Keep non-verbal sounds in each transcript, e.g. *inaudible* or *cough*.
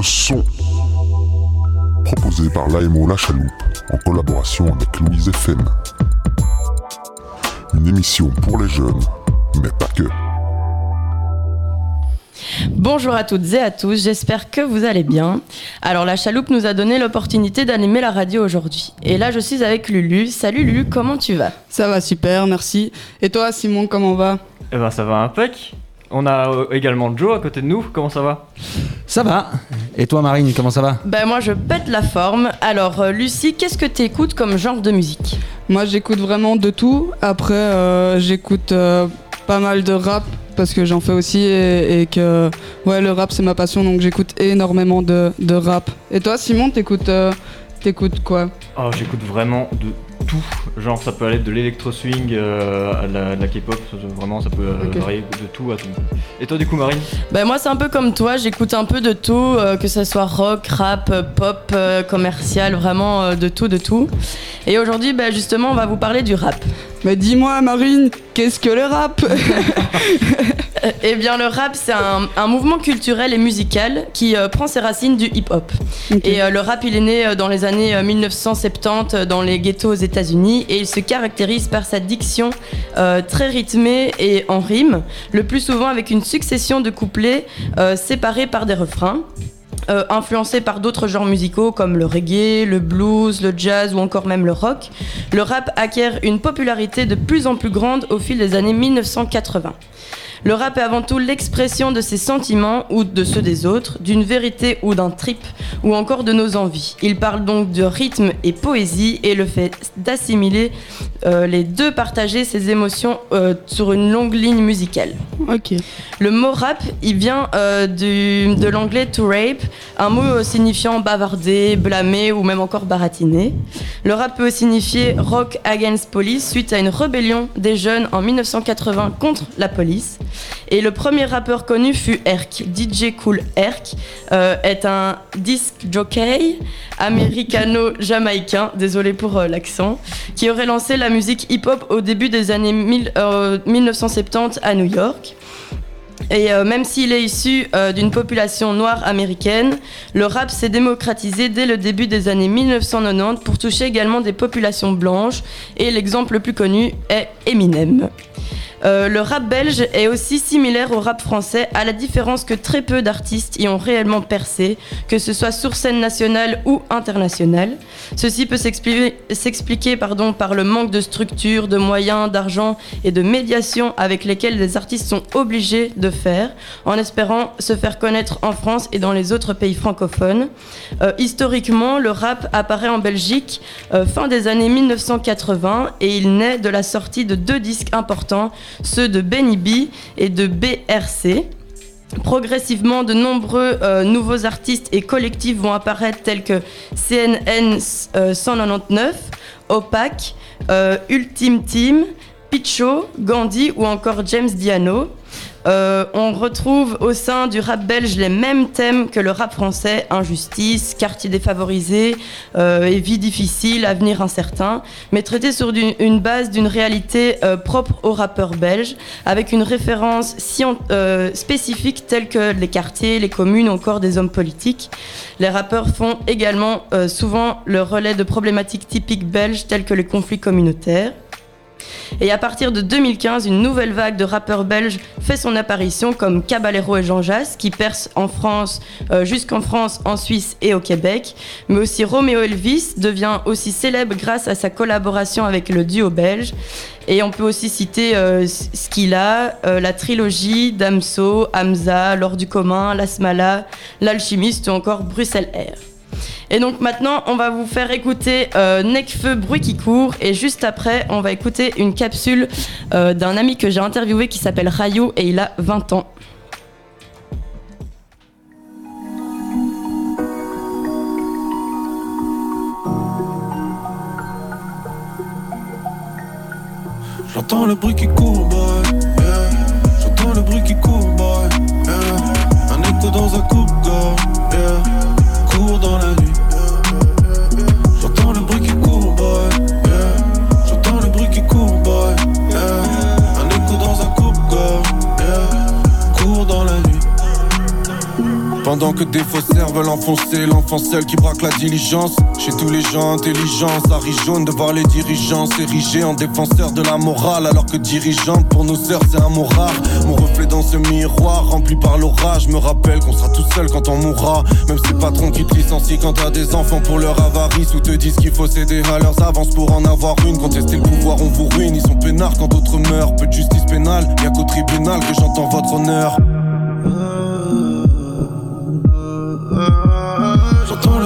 le son. Proposé par l'AMO La Chaloupe en collaboration avec Louise FM. Une émission pour les jeunes, mais pas que. Bonjour à toutes et à tous, j'espère que vous allez bien. Alors la chaloupe nous a donné l'opportunité d'animer la radio aujourd'hui. Et là je suis avec Lulu. Salut Lulu, comment tu vas? Ça va super, merci. Et toi Simon, comment va? Eh ben ça va impec. On a euh, également Joe à côté de nous, comment ça va? Ça va. Et toi Marine, comment ça va? Ben moi je pète la forme. Alors euh, Lucie, qu'est-ce que tu écoutes comme genre de musique? Moi j'écoute vraiment de tout. Après euh, j'écoute euh, pas mal de rap parce que j'en fais aussi et, et que ouais le rap c'est ma passion donc j'écoute énormément de, de rap. Et toi Simon t'écoutes euh, t'écoutes quoi? Oh j'écoute vraiment de tout. Genre ça peut aller de l'électro swing euh, à la, de la K-pop, vraiment ça peut euh, Ok. varier de tout à tout. Et toi du coup Marine Ben moi c'est un peu comme toi, j'écoute un peu de tout, euh, que ce soit rock, rap, pop, commercial, vraiment de tout, de tout. Et aujourd'hui ben, justement on va vous parler du rap. Mais dis-moi Marine, qu'est-ce que le rap *laughs* *laughs* Eh bien, le rap, c'est un, un mouvement culturel et musical qui euh, prend ses racines du hip-hop. Et euh, le rap, il est né euh, dans les années euh, 1970 euh, dans les ghettos aux États-Unis et il se caractérise par sa diction très rythmée et en rime, le plus souvent avec une succession de couplets séparés par des refrains. Euh, influencés par d'autres genres musicaux comme le reggae, le blues, le jazz ou encore même le rock, le rap acquiert une popularité de plus en plus grande au fil des années 1980. Le rap est avant tout l'expression de ses sentiments ou de ceux des autres, d'une vérité ou d'un trip, ou encore de nos envies. Il parle donc de rythme et poésie et le fait d'assimiler euh, les deux partager ses émotions euh, sur une longue ligne musicale. Ok. Le mot rap, il vient euh, du- de l'anglais to rape, un mot signifiant bavarder, blâmer ou même encore baratiner. Le rap peut signifier rock against police suite à une rébellion des jeunes en 1980 contre la police. Et le premier rappeur connu fut Herc. DJ Cool Herc est un disc jockey américano-jamaïcain, désolé pour l'accent, qui aurait lancé la musique hip-hop au début des années mille- euh, 1970 à New York. Et euh, même s'il est issu euh, d'une population noire américaine, le rap s'est démocratisé dès le début des années 1990 pour toucher également des populations blanches. Et l'exemple le plus connu est Eminem. Euh, le rap belge est aussi similaire au rap français, à la différence que très peu d'artistes y ont réellement percé, que ce soit sur scène nationale ou internationale. Ceci peut s'expliquer par le manque de structure, de moyens, d'argent et de médiation avec lesquels les artistes sont obligés de faire, en espérant se faire connaître en France et dans les autres pays francophones. Euh, historiquement, le rap apparaît en Belgique euh, fin des années 1980 et il naît de la sortie de deux disques importants, ceux de Benny B et de BRC. Progressivement, de nombreux euh, nouveaux artistes et collectifs vont apparaître tels que CNN euh, 199, Opac, Ultime Team, Picho, Gandhi ou encore James Diano. Euh, on retrouve au sein du rap belge les mêmes thèmes que le rap français, injustice, quartier défavorisé euh, et vie difficile, avenir incertain, mais traités sur une base d'une réalité euh, propre aux rappeurs belges, avec une référence euh, spécifique telle que les quartiers, les communes encore des hommes politiques. Les rappeurs font également souvent le relais de problématiques typiques belges telles que les conflits communautaires. Et à partir de 2015, une nouvelle vague de rappeurs belges fait son apparition comme Caballero et Jean Jass, qui percent en France, euh, jusqu'en France, en Suisse et au Québec. Mais aussi Roméo Elvis devient aussi célèbre grâce à sa collaboration avec le duo belge. Et on peut aussi citer euh, Skila, euh, la trilogie Damso, Hamza, L'Or du commun, L'Asmala, L'Alchimiste ou encore Bruxelles Air. Et donc maintenant, on va vous faire écouter euh, Necfeu Bruit qui court. Et juste après, on va écouter une capsule euh, d'un ami que j'ai interviewé qui s'appelle Rayou et il a 20 ans. J'entends le bruit qui court, boy. J'entends le bruit qui court, boy. Un écho dans un coupe-gorge. Court dans la Pendant que des faussaires veulent enfoncer l'enfant seul qui braque la diligence. Chez tous les gens intelligents, ça rit jaune de voir les dirigeants s'ériger en défenseurs de la morale. Alors que dirigeante pour nos sœurs c'est un mot rare. Mon reflet dans ce miroir rempli par l'orage me rappelle qu'on sera tout seul quand on mourra. Même si patron qui te licencie quand t'as des enfants pour leur avarice ou te disent qu'il faut céder à leurs avances pour en avoir une. Contester le pouvoir, on vous ruine. Ils sont peinards quand d'autres meurent. Peu de justice pénale, y'a qu'au tribunal que j'entends votre honneur.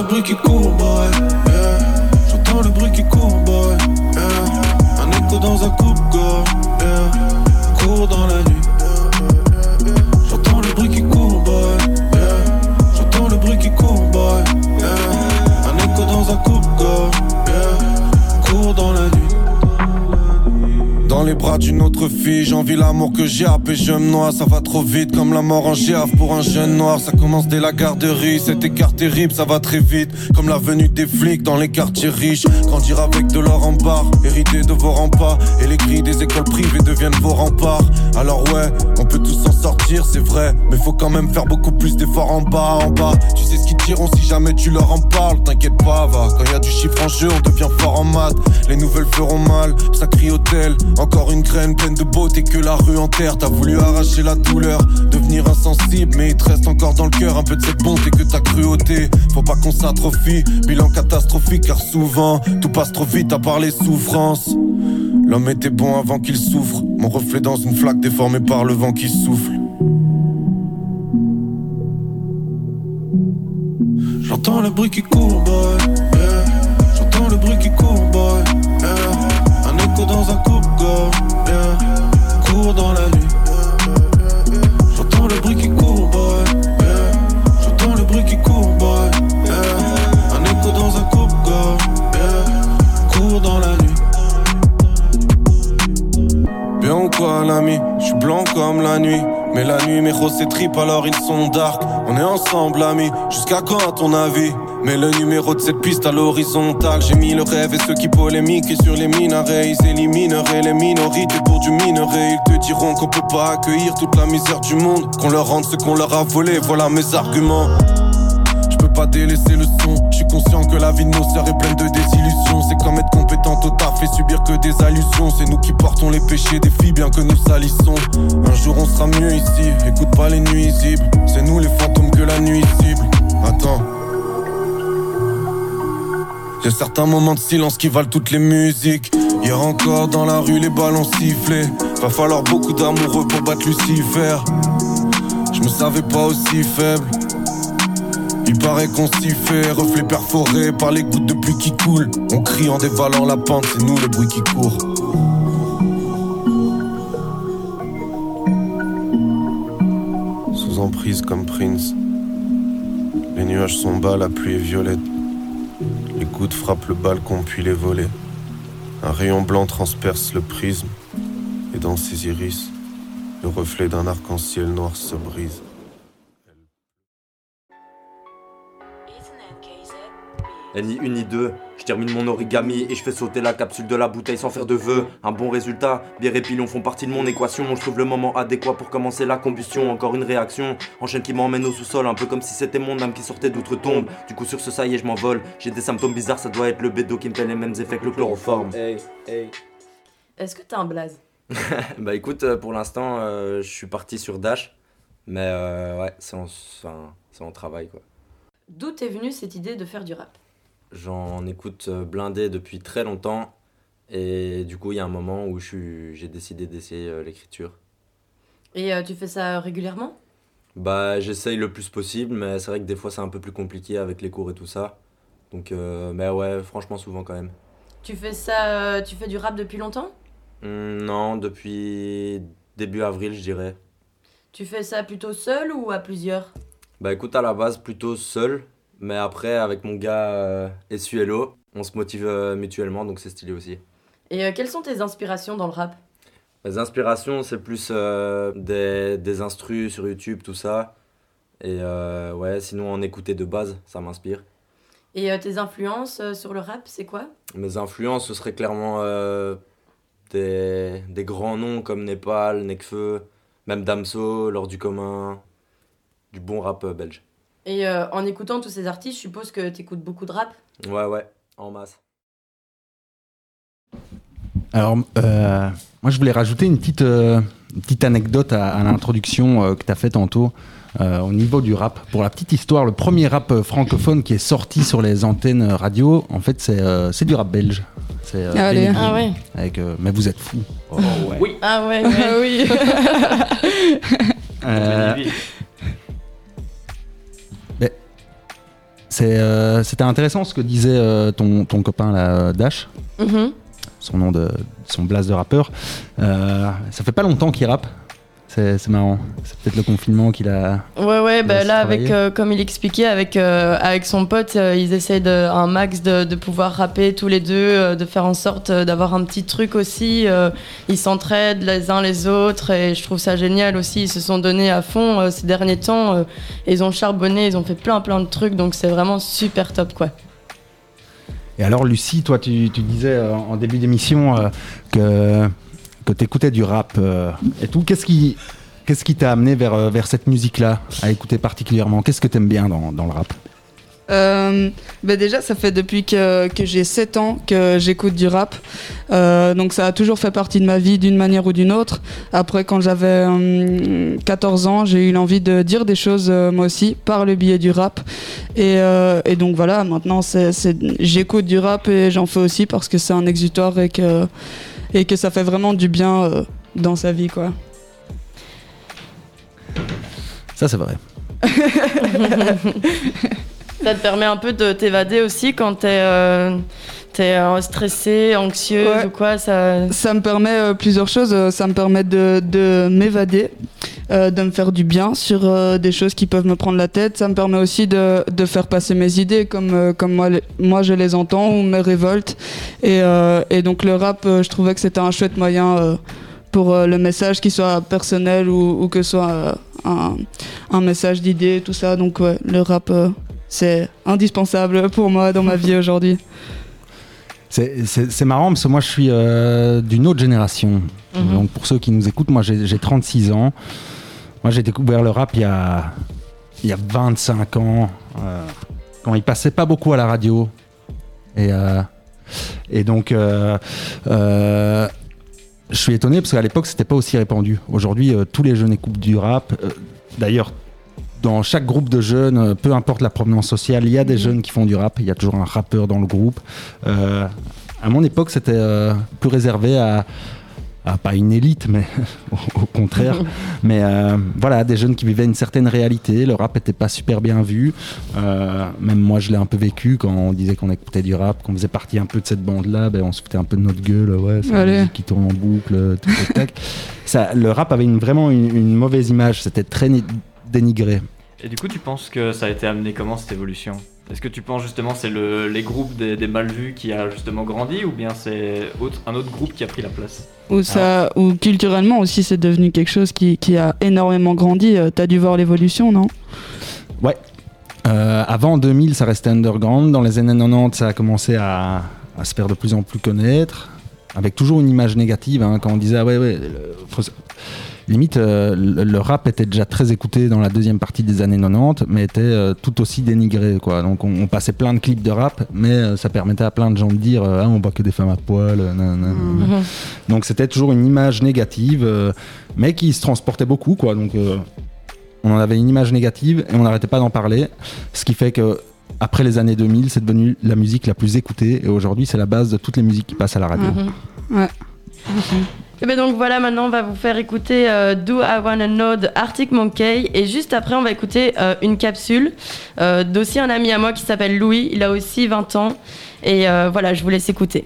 J'entends le les bras d'une autre fille, j'envie l'amour que j'ai et je me noie, ça va trop vite comme la mort en girafe pour un jeune noir, ça commence dès la garderie, cet écart terrible, ça va très vite, comme la venue des flics dans les quartiers riches, grandir avec de l'or en barre, hériter de vos remparts, et les grilles des écoles privées deviennent vos remparts, alors ouais, on peut tous s'en sortir, c'est vrai, mais faut quand même faire beaucoup plus d'efforts en bas, en bas, tu sais ce qu'ils diront si jamais tu leur en parles, t'inquiète pas, va, quand y a du chiffre en jeu, on devient fort en maths, les nouvelles feront mal, ça crie hôtel, encore une graine pleine de beauté que la rue enterre. T'as voulu arracher la douleur, devenir insensible, mais il te reste encore dans le cœur un peu de cette bonté que ta cruauté. Faut pas qu'on s'atrophie, bilan catastrophique car souvent tout passe trop vite à part les souffrances. L'homme était bon avant qu'il souffre, mon reflet dans une flaque déformée par le vent qui souffle. J'entends le bruit qui court. Quoi, l'ami Je suis blanc comme la nuit. Mais la nuit, mes c'est trip, alors ils sont dark. On est ensemble, amis. Jusqu'à quand, à ton avis Mais le numéro de cette piste à l'horizontale. J'ai mis le rêve et ceux qui polémiquent. Et sur les minarets, ils élimineraient les minorités pour du minerai. Ils te diront qu'on peut pas accueillir toute la misère du monde. Qu'on leur rende ce qu'on leur a volé. Voilà mes arguments. Pas délaisser le son. Je suis conscient que la vie de nos sœurs est pleine de désillusions. C'est comme être compétent au taf et subir que des allusions. C'est nous qui portons les péchés des filles, bien que nous salissons. Un jour on sera mieux ici. Écoute pas les nuisibles. C'est nous les fantômes que la nuit cible. Attends. Y'a certains moments de silence qui valent toutes les musiques. Hier encore dans la rue, les ballons sifflaient. Va falloir beaucoup d'amoureux pour battre Lucifer. Je me savais pas aussi faible. Il paraît qu'on s'y fait, reflet perforé par les gouttes de pluie qui coulent. On crie en dévalant la pente, c'est nous le bruit qui court. Sous emprise comme Prince. Les nuages sont bas, la pluie est violette. Les gouttes frappent le balcon puis les volets. Un rayon blanc transperce le prisme. Et dans ses iris, le reflet d'un arc-en-ciel noir se brise. Ni une ni deux, je termine mon origami et je fais sauter la capsule de la bouteille sans faire de vœux. Un bon résultat, bière et pilon font partie de mon équation. Je trouve le moment adéquat pour commencer la combustion. Encore une réaction, enchaîne qui m'emmène au sous-sol, un peu comme si c'était mon âme qui sortait d'outre-tombe. Du coup, sur ce ça y est, je m'envole. J'ai des symptômes bizarres, ça doit être le bédo qui me fait les mêmes effets que le chloroforme. Est-ce que t'as un blaze? *laughs* Bah écoute, euh, pour l'instant, euh, je suis parti sur Dash. Mais euh, ouais, c'est en, enfin, c'est en travail quoi. D'où t'es venue cette idée de faire du rap? J'en écoute euh, blindé depuis très longtemps. Et du coup, il y a un moment où j'ai décidé d'essayer euh, l'écriture. Et euh, tu fais ça régulièrement? Bah, j'essaye le plus possible, mais c'est vrai que des fois c'est un peu plus compliqué avec les cours et tout ça. Donc, euh, mais ouais, franchement, souvent quand même. Tu fais ça, euh, tu fais du rap depuis longtemps? Hum, non, depuis début avril, je dirais. Tu fais ça plutôt seul ou à plusieurs? Bah, écoute, à la base, plutôt seul. Mais après, avec mon gars euh, on se motive euh, mutuellement, donc c'est stylé aussi. Et euh, quelles sont tes inspirations dans le rap? Les inspirations, c'est plus euh, des, des instrus sur YouTube, tout ça. Et ouais, sinon en écouter de base, ça m'inspire. Et tes influences sur le rap, c'est quoi? Mes influences, ce serait clairement des, des grands noms comme Népal, Nekfeu, même Damso, Lors du commun, du bon rap belge. Et euh, en écoutant tous ces artistes, je suppose que tu écoutes beaucoup de rap. Ouais, ouais, en masse. Alors, euh, moi, je voulais rajouter une petite, euh, une petite anecdote à, à l'introduction euh, que tu as fait tantôt euh, au niveau du rap. Pour la petite histoire, le premier rap euh, francophone qui est sorti sur les antennes radio, en fait, c'est euh, c'est du rap belge. C'est euh, Ah Green, ouais. Avec, euh, mais vous êtes fous. Oh, ouais. Oui. Ah ouais, Ah ouais. oui. Euh, euh, C'était intéressant ce que disait euh, ton, ton copain là, Dash. Mhm. son nom de son blase de rappeur. Euh, ça fait pas longtemps qu'il rappe. C'est marrant. C'est peut-être le confinement qu'il a. Ouais, ouais, bah là, avec, euh, comme il expliquait, avec, euh, avec son pote, euh, ils essaient de, un max de, de pouvoir rapper tous les deux, euh, de faire en sorte euh, d'avoir un petit truc aussi. euh, ils s'entraident les uns les autres et je trouve ça génial aussi. Ils se sont donnés à fond euh, ces derniers temps. euh, ils ont charbonné, ils ont fait plein, plein de trucs, donc c'est vraiment super top, quoi. Et alors, Lucie, toi, tu, tu disais euh, en début d'émission euh, que, que tu écoutais du rap euh, et tout. Qu'est-ce qui. Qu'est-ce qui t'a amené vers, euh, vers cette musique-là, à écouter particulièrement? Qu'est-ce que t'aimes bien dans, dans le rap? Euh, bah déjà, ça fait depuis que, que j'ai 7 ans que j'écoute du rap. Euh, donc ça a toujours fait partie de ma vie d'une manière ou d'une autre. Après, quand j'avais hum, 14 ans, j'ai eu l'envie de dire des choses moi aussi par le biais du rap. Et, et donc voilà, maintenant c'est- j'écoute du rap et j'en fais aussi parce que c'est un exutoire et que, et que ça fait vraiment du bien euh, dans sa vie. quoi. Ça, c'est vrai. *laughs* Ça te permet un peu de t'évader aussi quand t'es euh, t'es, euh, stressé, anxieux Ouais. ou quoi. Ça... Ça me permet euh, plusieurs choses. Euh, Ça me permet de, de m'évader, euh, de me faire du bien sur euh, des choses qui peuvent me prendre la tête. Ça me permet aussi de, de faire passer mes idées comme, euh, comme moi, les- moi je les entends ou mes révoltes. Et, et donc le rap, je trouvais que c'était un chouette moyen pour le message, qu'il soit personnel ou, ou que ce soit un, un message d'idée, tout ça. Donc ouais, le rap, c'est indispensable pour moi dans ma vie *laughs* aujourd'hui. C'est- marrant parce que moi je suis euh, d'une autre génération. Mhm. Donc pour ceux qui nous écoutent, moi j'ai j'ai 36 ans. Moi j'ai découvert le rap il y a, il y a 25 ans, euh, quand il passait pas beaucoup à la radio. Et, euh, et donc je suis étonné parce qu'à l'époque c'était pas aussi répandu. Aujourd'hui tous les jeunes écoutent du rap. D'ailleurs dans chaque groupe de jeunes, euh, peu importe la provenance sociale, il y a des jeunes qui font du rap. Il y a toujours un rappeur dans le groupe. Euh, à mon époque, c'était euh, plus réservé à, à pas une élite, mais *laughs* au, au contraire. *laughs* mais euh, voilà, des jeunes qui vivaient une certaine réalité. Le rap n'était pas super bien vu. Même moi, je l'ai un peu vécu quand on disait qu'on écoutait du rap, qu'on faisait partie un peu de cette bande-là. Ben, on se foutait un peu de notre gueule. Ouais, c'est la musique qui tourne en boucle, tout tac, tac. *laughs* Ça, le rap avait une, vraiment une, une mauvaise image. C'était très ni- dénigré. Et du coup, tu penses que ça a été amené comment cette évolution? Est-ce que tu penses justement c'est le, les groupes des, des mal vus qui a justement grandi ou bien c'est autre- un autre groupe qui a pris la place? Ou, ça, ou culturellement aussi, c'est devenu quelque chose qui, qui a énormément grandi. Euh, T'as dû voir l'évolution, non? Euh, avant 2000, ça restait underground. Dans les années 90, ça a commencé à, à se faire de plus en plus connaître, avec toujours une image négative. hein, quand on disait, ah ouais, ouais, le- faut- limite, euh, le, rap était déjà très écouté dans la deuxième partie des années 90, mais était euh, tout aussi dénigré. Quoi. Donc on, on passait plein de clips de rap, mais euh, ça permettait à plein de gens de dire, euh, ah, on voit que des femmes à poil. euh, nan, nan, nan. Mhm. Donc c'était toujours une image négative, euh, mais qui se transportait beaucoup, quoi. Donc euh, on en avait une image négative et on n'arrêtait pas d'en parler, ce qui fait que après les années 2000, c'est devenu la musique la plus écoutée et aujourd'hui c'est la base de toutes les musiques qui passent à la radio. Mhm. Ouais. Et ben donc voilà, maintenant on va vous faire écouter euh, Do I Wanna Know de Arctic Monkey. Et juste après on va écouter euh, une capsule euh, d'aussi un ami à moi qui s'appelle Louis, il a aussi 20 ans. Et voilà, je vous laisse écouter.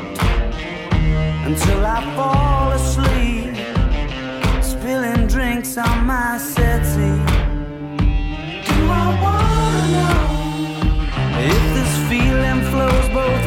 until I fall asleep, spilling drinks on my settee. Do I wanna know if this feeling flows both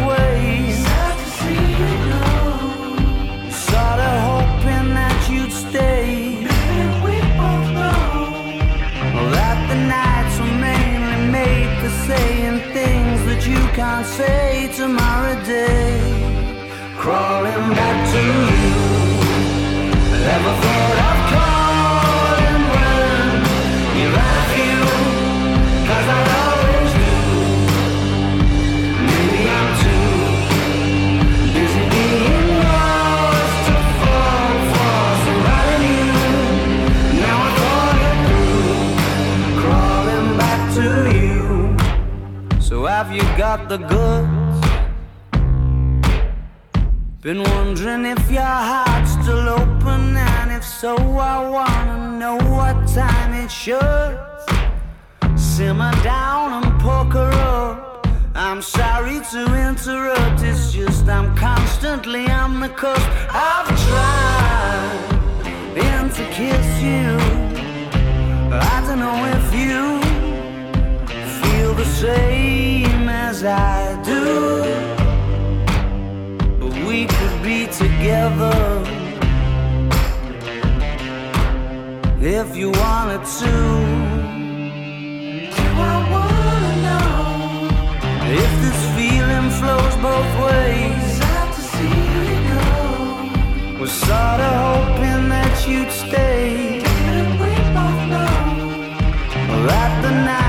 the goods? Been wondering if your heart's still open, and if so, I wanna know what time it should. Simmer down and poker up. I'm sorry to interrupt, it's just I'm constantly on the coast. I've tried been to kiss you. I don't know if you feel the same as I do. But we could be together if you wanted to. Do I wanna know if this feeling flows both ways? Sad to see you go. Was sorta hoping that you'd stay. Didn't we both know that the nights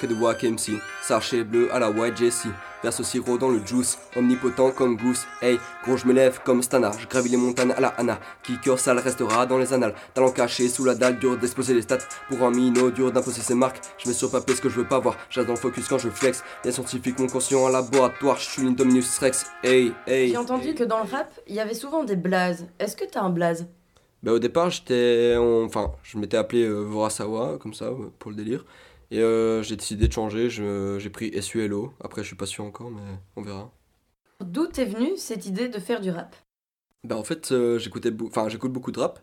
que de Wack MC, sachet bleu à la White Jessie, verse sirop dans le juice, omnipotent comme Goose, hey, gros je me lève comme Stana, je gravis les montagnes à la Anna, kicker sale restera dans les annales, talent caché sous la dalle, dur d'exploser les stats, pour un minot, dur d'imposer ses marques, je mets sur papier ce que je veux pas voir, j'attends le focus quand je flex, les scientifiques mon conscient en laboratoire, je suis l'Indominus Rex, hey, hey. J'ai entendu que dans le rap, il y avait souvent des blazes. Est-ce que t'as un blaze? Bah au départ j'étais, en- enfin je m'étais appelé euh, Vorasawa comme ça pour le délire et euh, j'ai décidé de changer, j'ai pris SULO. Après je suis pas sûr encore mais on verra. D'où t'es venue cette idée de faire du rap? Bah en fait euh, j'écoutais, beau- enfin j'écoute beaucoup de rap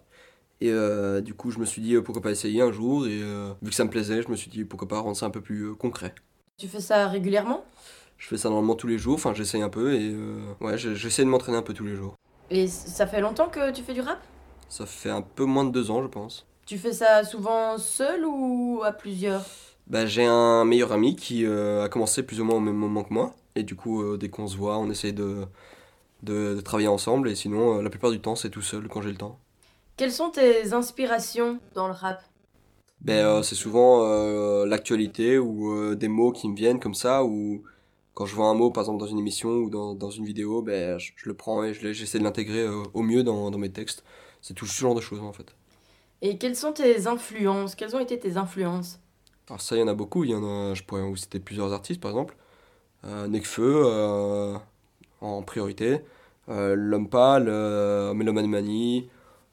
et euh, du coup je me suis dit euh, pourquoi pas essayer un jour et vu que ça me plaisait je me suis dit pourquoi pas rendre ça un peu plus concret. Tu fais ça régulièrement? Je fais ça normalement tous les jours, enfin j'essaye un peu et ouais je- j'essaie de m'entraîner un peu tous les jours. Et ça fait longtemps que tu fais du rap? Ça fait un peu moins de deux ans je pense. Tu fais ça souvent seul ou à plusieurs? Bah, j'ai un meilleur ami qui euh, a commencé plus ou moins au même moment que moi. Et du coup, euh, dès qu'on se voit, on essaye de, de, de travailler ensemble. Et sinon, euh, la plupart du temps, c'est tout seul quand j'ai le temps. Quelles sont tes inspirations dans le rap? Ben, c'est souvent l'actualité ou des mots qui me viennent comme ça. Ou quand je vois un mot, par exemple, dans une émission ou dans, dans une vidéo, ben, je, je le prends et je j'essaie de l'intégrer au mieux dans, dans mes textes. C'est tout ce genre de choses en fait. Et quelles sont tes influences? Quelles ont été tes influences? Alors ça, il y en a beaucoup. Il y en a, je pourrais vous citer plusieurs artistes, par exemple. Euh, Nekfeu, euh, en priorité. Euh, L'Homme Pâle, euh, Meloman Mani,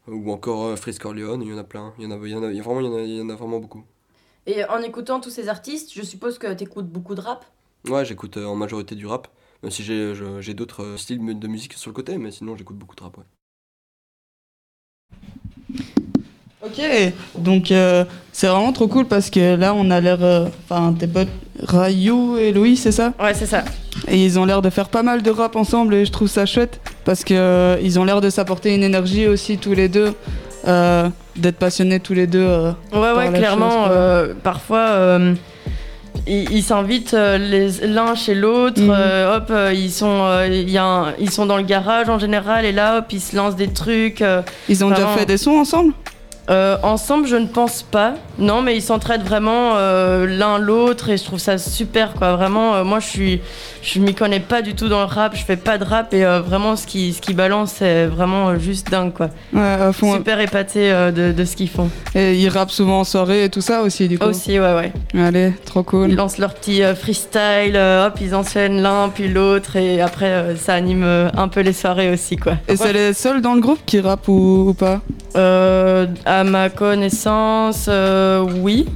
ou encore euh, Frisk Corleone. Il y en a plein. Il y en a, il y en a, il y a vraiment, il y en a, il y en a vraiment beaucoup. Et en écoutant tous ces artistes, je suppose que t'écoutes beaucoup de rap? Ouais, j'écoute euh, en majorité du rap. Même si j'ai d'autres styles de musique sur le côté, mais sinon j'écoute beaucoup de rap. Ouais. Ok, donc euh, c'est vraiment trop cool parce que là on a l'air. euh, Enfin, tes potes Rayou et Louis, c'est ça? Ouais, c'est ça. Et ils ont l'air de faire pas mal de rap ensemble et je trouve ça chouette parce que euh, ils ont l'air de s'apporter une énergie aussi tous les deux, euh, d'être passionnés tous les deux. euh. Ouais, ouais, clairement. chose, euh, parfois, euh, ils s'invitent euh, l'un chez l'autre. Mhm. euh, hop, euh, ils sont, euh, y a un- ils sont dans le garage en général et là, hop, ils se lancent des trucs. euh, Ils ont déjà fait des sons ensemble? Euh, ensemble, je ne pense pas. Non, mais ils s'entraident vraiment euh, l'un l'autre et je trouve ça super, quoi. Vraiment, euh, moi, je suis, je m'y connais pas du tout dans le rap. Je fais pas de rap et vraiment, ce qui, ce qui balance, c'est vraiment juste dingue, quoi. Ouais, à fond. Super épaté de, de ce qu'ils font. Et ils rappent souvent en soirée et tout ça aussi, du coup. Aussi, ouais, ouais. Allez, trop cool. Ils lancent leur petit freestyle, hop, ils enchaînent l'un puis l'autre et après ça anime un peu les soirées aussi quoi. Et c'est les seuls dans le groupe qui rappent ou, ou pas? À ma connaissance, euh, oui.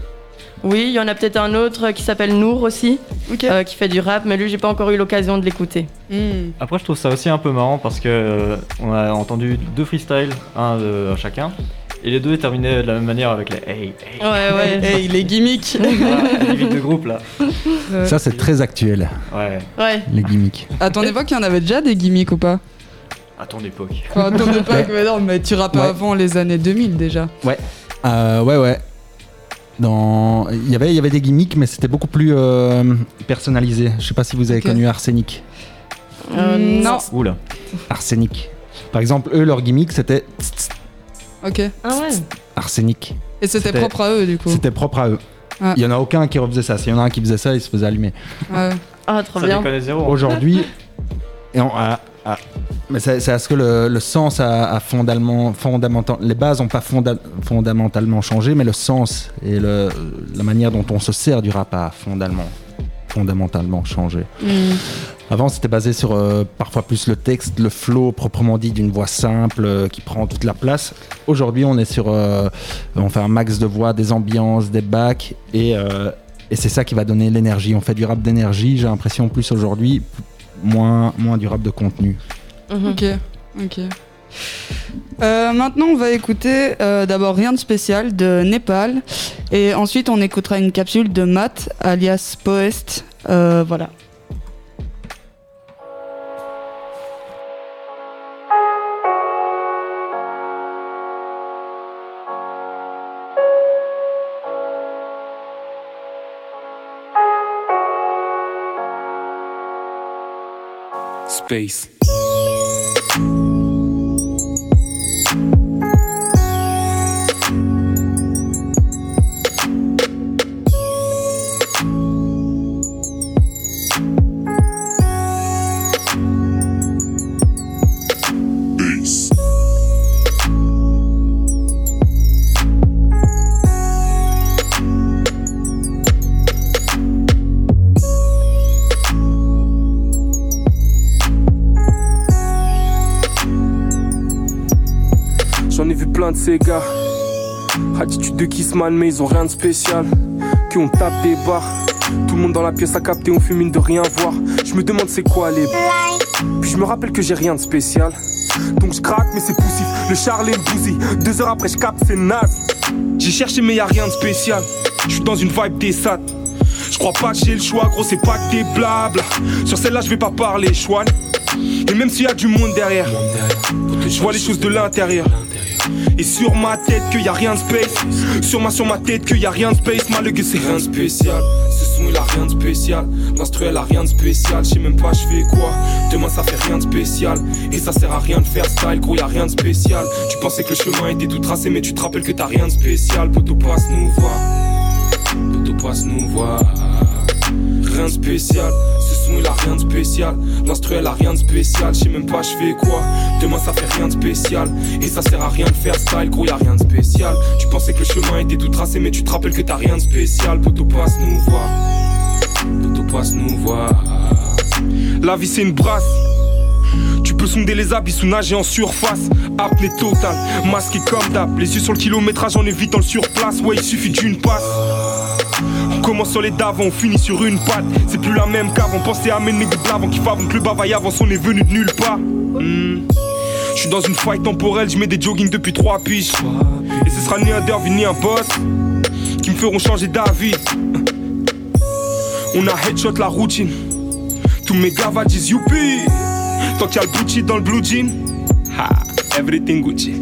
Oui, il y en a peut-être un autre qui s'appelle Nour aussi, euh, qui fait du rap, mais lui j'ai pas encore eu l'occasion de l'écouter. Hmm. Après, je trouve ça aussi un peu marrant parce que euh, on a entendu deux freestyles, un de chacun, et les deux terminaient de la même manière avec les hey, hey. Ouais, ouais. *laughs* Hey, les gimmicks *laughs* Voilà, les gimmicks de groupe là. Ça, c'est très actuel, Ouais, Ouais. les gimmicks. À ton époque, il y en avait déjà des gimmicks ou pas? À ton époque. Enfin, à ton époque, mais non, mais tu Ouais. avant les années 2000 déjà. Euh, ouais, ouais. Dans... Il, y avait, il y avait des gimmicks, mais c'était beaucoup plus euh, personnalisé. Je sais pas si vous avez connu Arsenic. Euh, non. Oula. Arsenic. Par exemple, eux, leur gimmick, c'était Ok. Ah ouais. Arsenic. Et c'était propre à eux, du coup. C'était propre à eux. Ouais. Il y en a aucun qui refaisait ça. S'il y en a un qui faisait ça, il se faisait allumer. Ouais. Ah trop Ça bien. Aujourd'hui, et on- ah, mais c'est c'est parce que le, le sens a, a fondamentalement, fondamental, les bases n'ont pas fonda- fondamentalement changé, mais le sens et le, la manière dont on se sert du rap a fondamentalement, fondamentalement changé. Hmm. Avant, c'était basé sur euh, parfois plus le texte, le flow proprement dit d'une voix simple euh, qui prend toute la place. Aujourd'hui, on est sur, euh, on fait un max de voix, des ambiances, des bacs, et, et c'est ça qui va donner l'énergie. On fait du rap d'énergie. J'ai l'impression plus aujourd'hui, moins, moins du rap de contenu. Mhm. Ok. Ok. Euh, maintenant, on va écouter euh, d'abord Rien de spécial de Népal. Et ensuite, on écoutera une capsule de Matt, alias Poest. Euh, voilà. Bass. De ces gars. Attitude de Kissman, mais ils ont rien de spécial. Qui on tape des barres. Tout le monde dans la pièce a capté, on fume mine de rien voir. Je me demande c'est quoi les. Puis je me rappelle que j'ai rien de spécial. Donc je craque, mais c'est poussif. Le Charles le bousille. Deux heures après, je capte, c'est naze. J'ai cherché, mais y a rien de spécial. Je suis dans une vibe des sats. Je crois pas que j'ai le choix, gros, c'est pas que des blabla. Sur celle-là, je vais pas parler, chouane. Et même s'il y a du monde derrière, je vois les choses de l'intérieur. Et sur ma tête que y a rien de space. Sur ma, sur ma tête que y a rien de space. Malgré c'est rien de spécial. Ce son il a rien de spécial. L'instruel a rien de spécial. Je sais même pas je fais quoi. Demain ça fait rien de spécial. Et ça sert à rien de faire style. Gros y a rien de spécial. Tu pensais que le chemin était tout tracé. Mais tu te rappelles que t'as rien de spécial. Poto passe nous voir. Poto passe nous voir. Rien de spécial. Il a rien de spécial. L'instruel a rien de spécial. Je sais même pas je fais quoi. Demain ça fait rien de spécial. Et ça sert à rien de faire style. Gros y a rien de spécial. Tu pensais que le chemin était tout tracé. Mais tu te rappelles que t'as rien de spécial. Poto passe nous voir. Poto passe nous voir. La vie c'est une brasse. Tu peux sonder les abysses ou nager en surface. Apnée totale, masqué comme d'hab. Les yeux sur le kilométrage, en évitant le surplace. Ouais, il suffit d'une passe. Commence sur les d'avant, on finit sur une patte. C'est plus la même qu'avant. Pensez à mener des blavants qui avant que le bavaille avance. On est venu de nulle part. Hmm. Je suis dans une faille temporelle, je mets des jogging depuis trois piges. Et ce sera ni un derby ni un boss qui me feront changer d'avis. On a headshot la routine. Tous mes gavas disent youpi. Tant qu'il y a le Gucci dans le blue jean, ha, everything Gucci.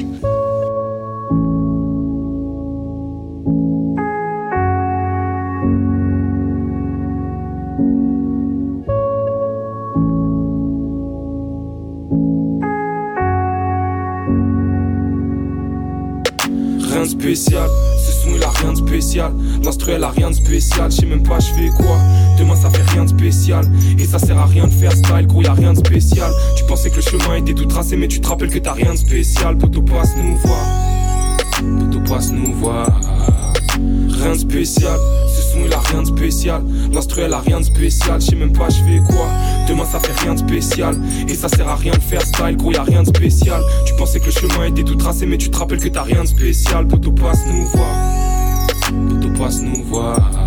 Ce son il a rien de spécial. L'instruel a rien de spécial, je sais même pas je fais quoi. Demain ça fait rien de spécial. Et ça sert à rien de faire style, gros y a rien de spécial. Tu pensais que le chemin était tout tracé, mais tu te rappelles que t'as rien de spécial. Poto passe nous voir. Poto passe nous voir. Rien de spécial, il a rien de spécial. L'instruel a rien de spécial, je sais même pas je fais quoi. Demain ça fait rien de spécial. Et ça sert à rien de faire style, gros y a rien de spécial. Tu pensais que le chemin était tout tracé, mais tu te rappelles que t'as rien de spécial. Poto passe nous voir. Poto passe nous voir.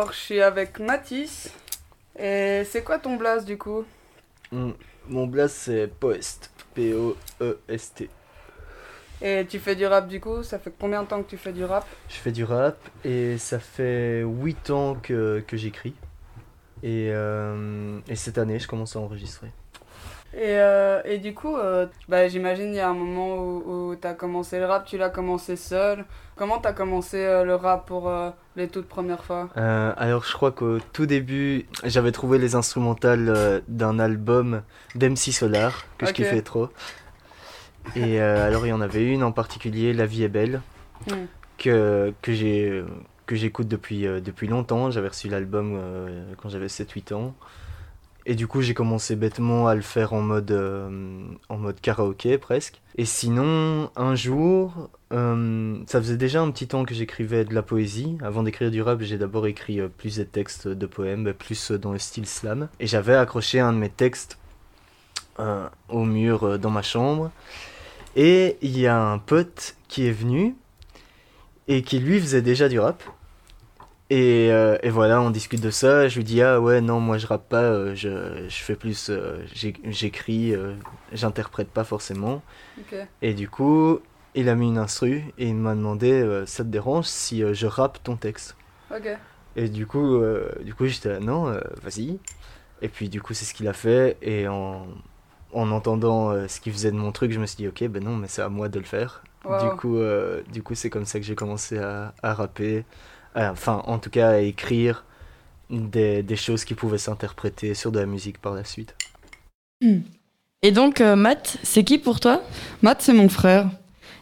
Alors, je suis avec Mathis. Et c'est quoi ton blast du coup? Hmm, Mon blast c'est Poest. P-O-E-S-T. Et tu fais du rap du coup? Ça fait combien de temps que tu fais du rap? Je fais du rap et ça fait 8 ans que, que j'écris. Et, euh, et cette année, je commence à enregistrer. Et, euh, et du coup, euh, bah, j'imagine il y a un moment où, où tu as commencé le rap, tu l'as commencé seul. Comment tu as commencé euh, le rap pour euh, les toutes premières fois? Alors, je crois qu'au tout début, j'avais trouvé les instrumentales d'un album d'MC Solar que Ok. je kiffais trop. Et alors, il y en avait une en particulier, La vie est belle, Mm. que, que j'ai que j'écoute depuis, depuis longtemps. J'avais reçu l'album quand j'avais 7-8 ans. Et du coup, j'ai commencé bêtement à le faire en mode, euh, en mode karaoké presque. Et sinon, un jour, euh, ça faisait déjà un petit temps que j'écrivais de la poésie. Avant d'écrire du rap, j'ai d'abord écrit euh, plus des textes de poèmes, plus dans le style slam. Et j'avais accroché un de mes textes au mur dans ma chambre. Et il y a un pote qui est venu et qui lui faisait déjà du rap. Et, euh, et voilà, on discute de ça. Je lui dis ah ouais non moi je rappe pas, euh, je, je fais plus, euh, j'écris, j'interprète pas forcément. Et du coup il a mis une instru et il m'a demandé ça te dérange si je rappe ton texte? Et du coup du coup j'étais là, non vas-y. Et puis du coup c'est ce qu'il a fait et en en entendant euh, ce qu'il faisait de mon truc je me suis dit ok ben non mais c'est à moi de le faire. Wow. Du coup euh, du coup c'est comme ça que j'ai commencé à, à rapper. Euh, Enfin, en tout cas, à écrire des, des choses qui pouvaient s'interpréter sur de la musique par la suite. Et donc, euh, Matt, c'est qui pour toi? Matt, c'est mon frère.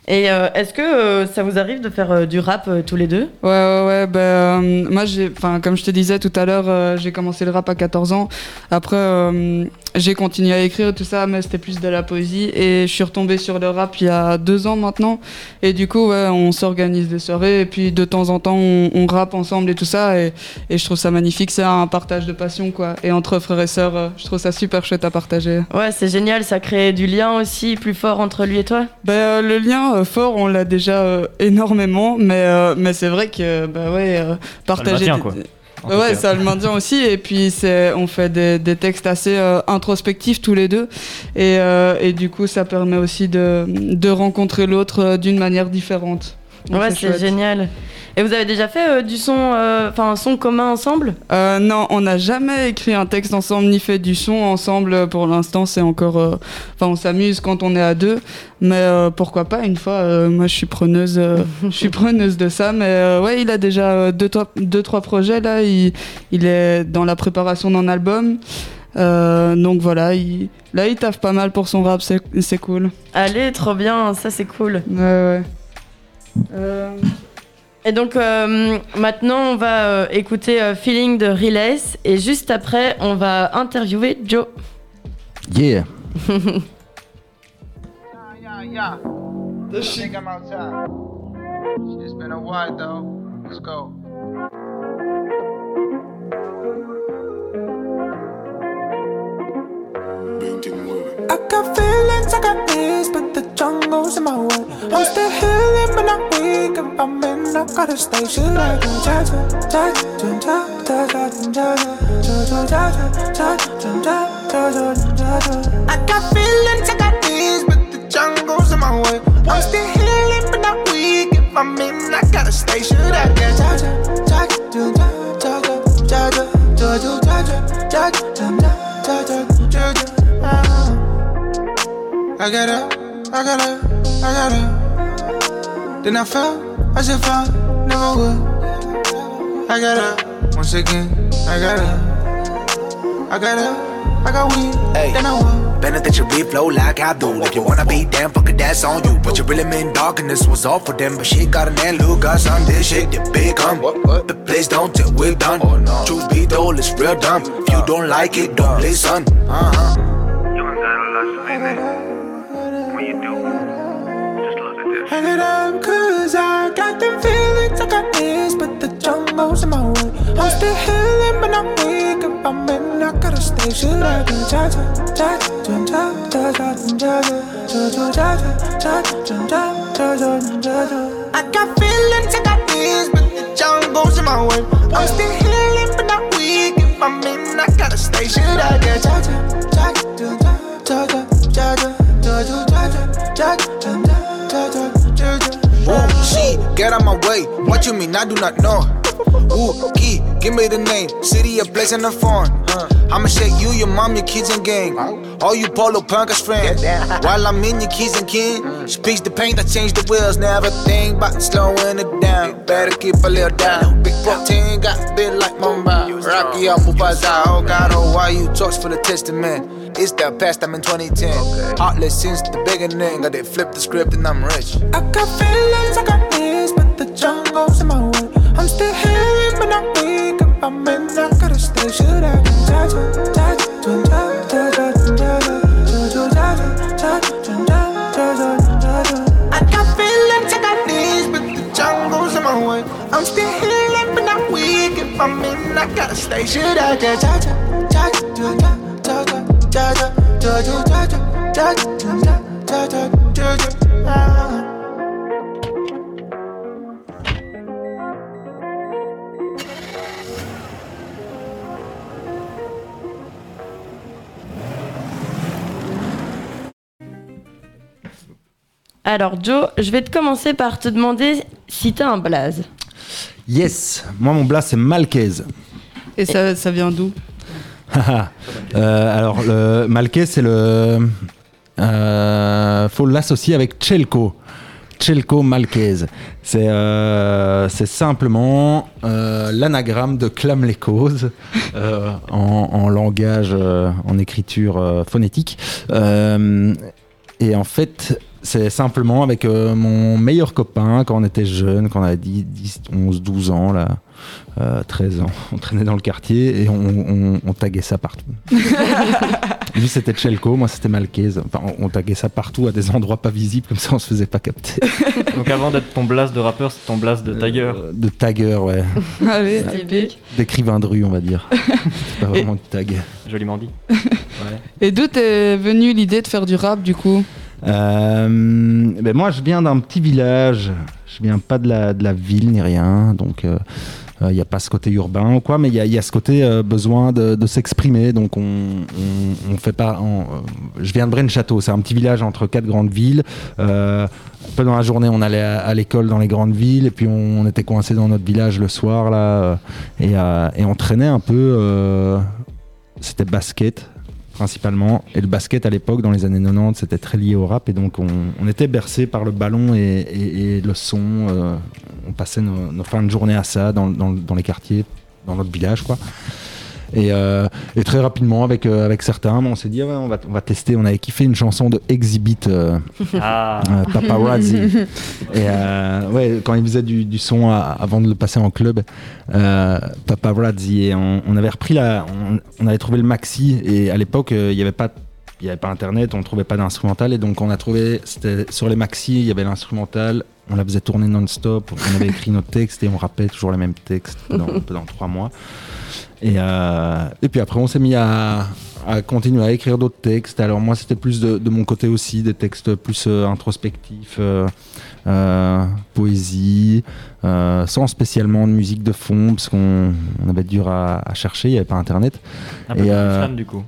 Et euh, est-ce que euh, ça vous arrive de faire euh, du rap euh, tous les deux? Ouais, ouais, ouais. Ben, euh, moi, j'ai, comme je te disais tout à l'heure, euh, j'ai commencé le rap à 14 ans. Après, euh, j'ai continué à écrire et tout ça, mais c'était plus de la poésie. Et je suis retombé sur le rap il y a deux ans maintenant. Et du coup, ouais, on s'organise des soirées et puis de temps en temps, on, on rappe ensemble et tout ça. Et, et je trouve ça magnifique. C'est un partage de passion, quoi. Et entre frères et sœurs, euh, je trouve ça super chouette à partager. Ouais, c'est génial, ça crée du lien aussi plus fort entre lui et toi Ben, euh, le lien euh, fort, on l'a déjà euh, énormément, mais, euh, mais c'est vrai que bah ouais, euh, partager. maintient, quoi. Ouais, ça le maintient aussi. Et puis c'est, on fait des, des textes assez euh, introspectifs tous les deux, et, euh, et du coup ça permet aussi de, de rencontrer l'autre euh, d'une manière différente. Donc, Ouais, c'est génial. Et vous avez déjà fait euh, du son, euh, enfin un son commun ensemble? Euh, non, on n'a jamais écrit un texte ensemble ni fait du son ensemble. Pour l'instant, c'est encore. Enfin, on s'amuse quand on est à deux, mais pourquoi pas une fois. moi, je suis preneuse. *laughs* je suis preneuse de ça, mais ouais, il a déjà deux, trois, deux, trois projets là. Il, il est dans la préparation d'un album. Euh, donc voilà, il, là, il taffe pas mal pour son rap. C'est c'est cool. Allez, trop bien, ça c'est cool. Ouais, ouais. Euh, Et donc euh, maintenant on va euh, écouter euh, Feeling de Relays et juste après on va interviewer Joe. Yeah. *laughs* Yeah, yeah. I think I'm outside. It's been a while though. Let's go. I got feelings, I got ease, but the jungles in my way. I'm still healing, but not weak. If I'm in, I gotta stay. sure. like a cha-cha, cha-cha, cha-cha, cha-cha, I got feelings, I got needs, but the jungles in my way. I'm still healing, but not weak. If I'm in, I gotta stay. sure. I got cha-cha, cha-cha, cha-cha, cha-cha? I got up. I got up, I got up. Then I fell, I should fall, never would. I got up, once again, I got up. I got up, I got weed, then I would. Better that you reflow like I do. If you wanna be damn, fuck it, that's on you. But you really mean dark and this was all for them. But she got an end, look, got some this shit, the big um. But please don't till we're done. Truth be told, it's real dumb. If you don't like it, don't listen. Uh huh. Hang Head up, cause I got them feelings, I got this, but the jumbo's in my way. I'm still healing, but I'm weak. If I'm in, I gotta stay. Should I be judging? Judging, judging, judging, judging, judging, judging, judging, I got feelings, I got this, but the jumbo's in my way. I'm still healing, but I'm weak. If I'm in, I gotta stay. Should I get judging? Judging, judging, judging, judging, judging, judging get out my way. What you mean? I do not know. Ooh, key, give me the name. City, a place, and a phone. I'ma shake you, your mom, your kids, and gang. All you polo punkers friends. While I'm in your keys and kin, Speaks the paint, I change the wheels. Never everything about slowing it down. Better keep a little down. Big protein, got bit like Mumbai. Rocky up, Mufasa. Oh God, oh, why you talks for the testament? It's the past, I'm in 2010. Heartless since the beginning. I did flip the script and I'm rich. I got feelings, I got the jungles in my way. I'm still here, but not weak. If I'm in, I gotta stay. Should I judge, judge, judge, judge, judge, judge, judge, judge, judge, judge, I got feelings, I got needs, but the jungles in my way. I'm still here, but not weak. If I'm in, I gotta stay. Should I judge, judge, judge, judge, judge, judge, judge, judge, judge, judge, judge, judge, judge, judge, judge, judge, Alors Joe, je vais te commencer par te demander si t'as un blaze. Yes. Moi, mon blast, c'est Malquez. Et ça, ça vient d'où Euh, alors, le Malquez, c'est le. Euh, faut l'associer avec Chelko. Chelko Malquez. C'est euh, c'est simplement euh, l'anagramme de clame les causes euh, en, en langage, euh, en écriture euh, phonétique. Euh, et en fait, c'est simplement avec euh, mon meilleur copain quand on était jeune, quand on avait 10, 10 11, 12 ans, là, euh, 13 ans. *laughs* On traînait dans le quartier et on, on, on taguait ça partout. *laughs* Lui, c'était Chelko, moi, c'était Malquez. Enfin, on, on taguait ça partout à des endroits pas visibles, comme ça, on se faisait pas capter. *laughs* Donc avant d'être ton blast de rappeur, c'est ton blast de tagger. Euh, de tagger, ouais. Allez, Typique. D'écrivain de rue, on va dire. C'est pas vraiment de tag. Joliment dit. Et d'où t'es venue l'idée de faire du rap du coup? Euh, ben moi, je viens d'un petit village. Je viens pas de la, de la ville ni rien. Donc, il n'y a pas ce côté urbain ou quoi, mais il y a, y a ce côté euh, besoin de, s'exprimer. Donc, on, on, fait pas. euh, je viens de Braine-Château. C'est un petit village entre quatre grandes villes. Euh, un peu dans la journée, on allait à, l'école dans les grandes villes, et puis on, était coincé dans notre village le soir là, euh, et, euh, et on traînait un peu. euh, c'était basket principalement. Et le basket à l'époque, dans les années 90, c'était très lié au rap. Et donc, on, était bercé par le ballon et, le son. euh, on passait nos, fins de journée à ça dans les quartiers, dans notre village, quoi. Et, euh, et très rapidement, avec, euh, avec certains, on s'est dit, ah ouais, on, va, on va tester. On avait kiffé une chanson de Exhibit, euh, *laughs* Ah. euh, Paparazzi. *laughs* et ouais, quand il faisait du, du son à- avant de le passer en club, Paparazzi. Et on, on avait repris la. On, on avait trouvé le maxi. Et à l'époque, il n'y avait pas. Il n'y avait pas internet, on ne trouvait pas d'instrumental et donc on a trouvé, c'était sur les maxi, il y avait l'instrumental, on la faisait tourner non-stop, on avait écrit nos textes et on rappelait toujours les mêmes textes pendant, *laughs* pendant trois mois. Et, euh, et puis après, on s'est mis à, à continuer à écrire d'autres textes. Alors moi, c'était plus de, de mon côté aussi, des textes plus euh, introspectifs, euh, euh, poésie, euh, sans spécialement de musique de fond, parce qu'on on avait dur à, à chercher, il n'y avait pas Internet. Un peu Et, comme euh, du slam du coup.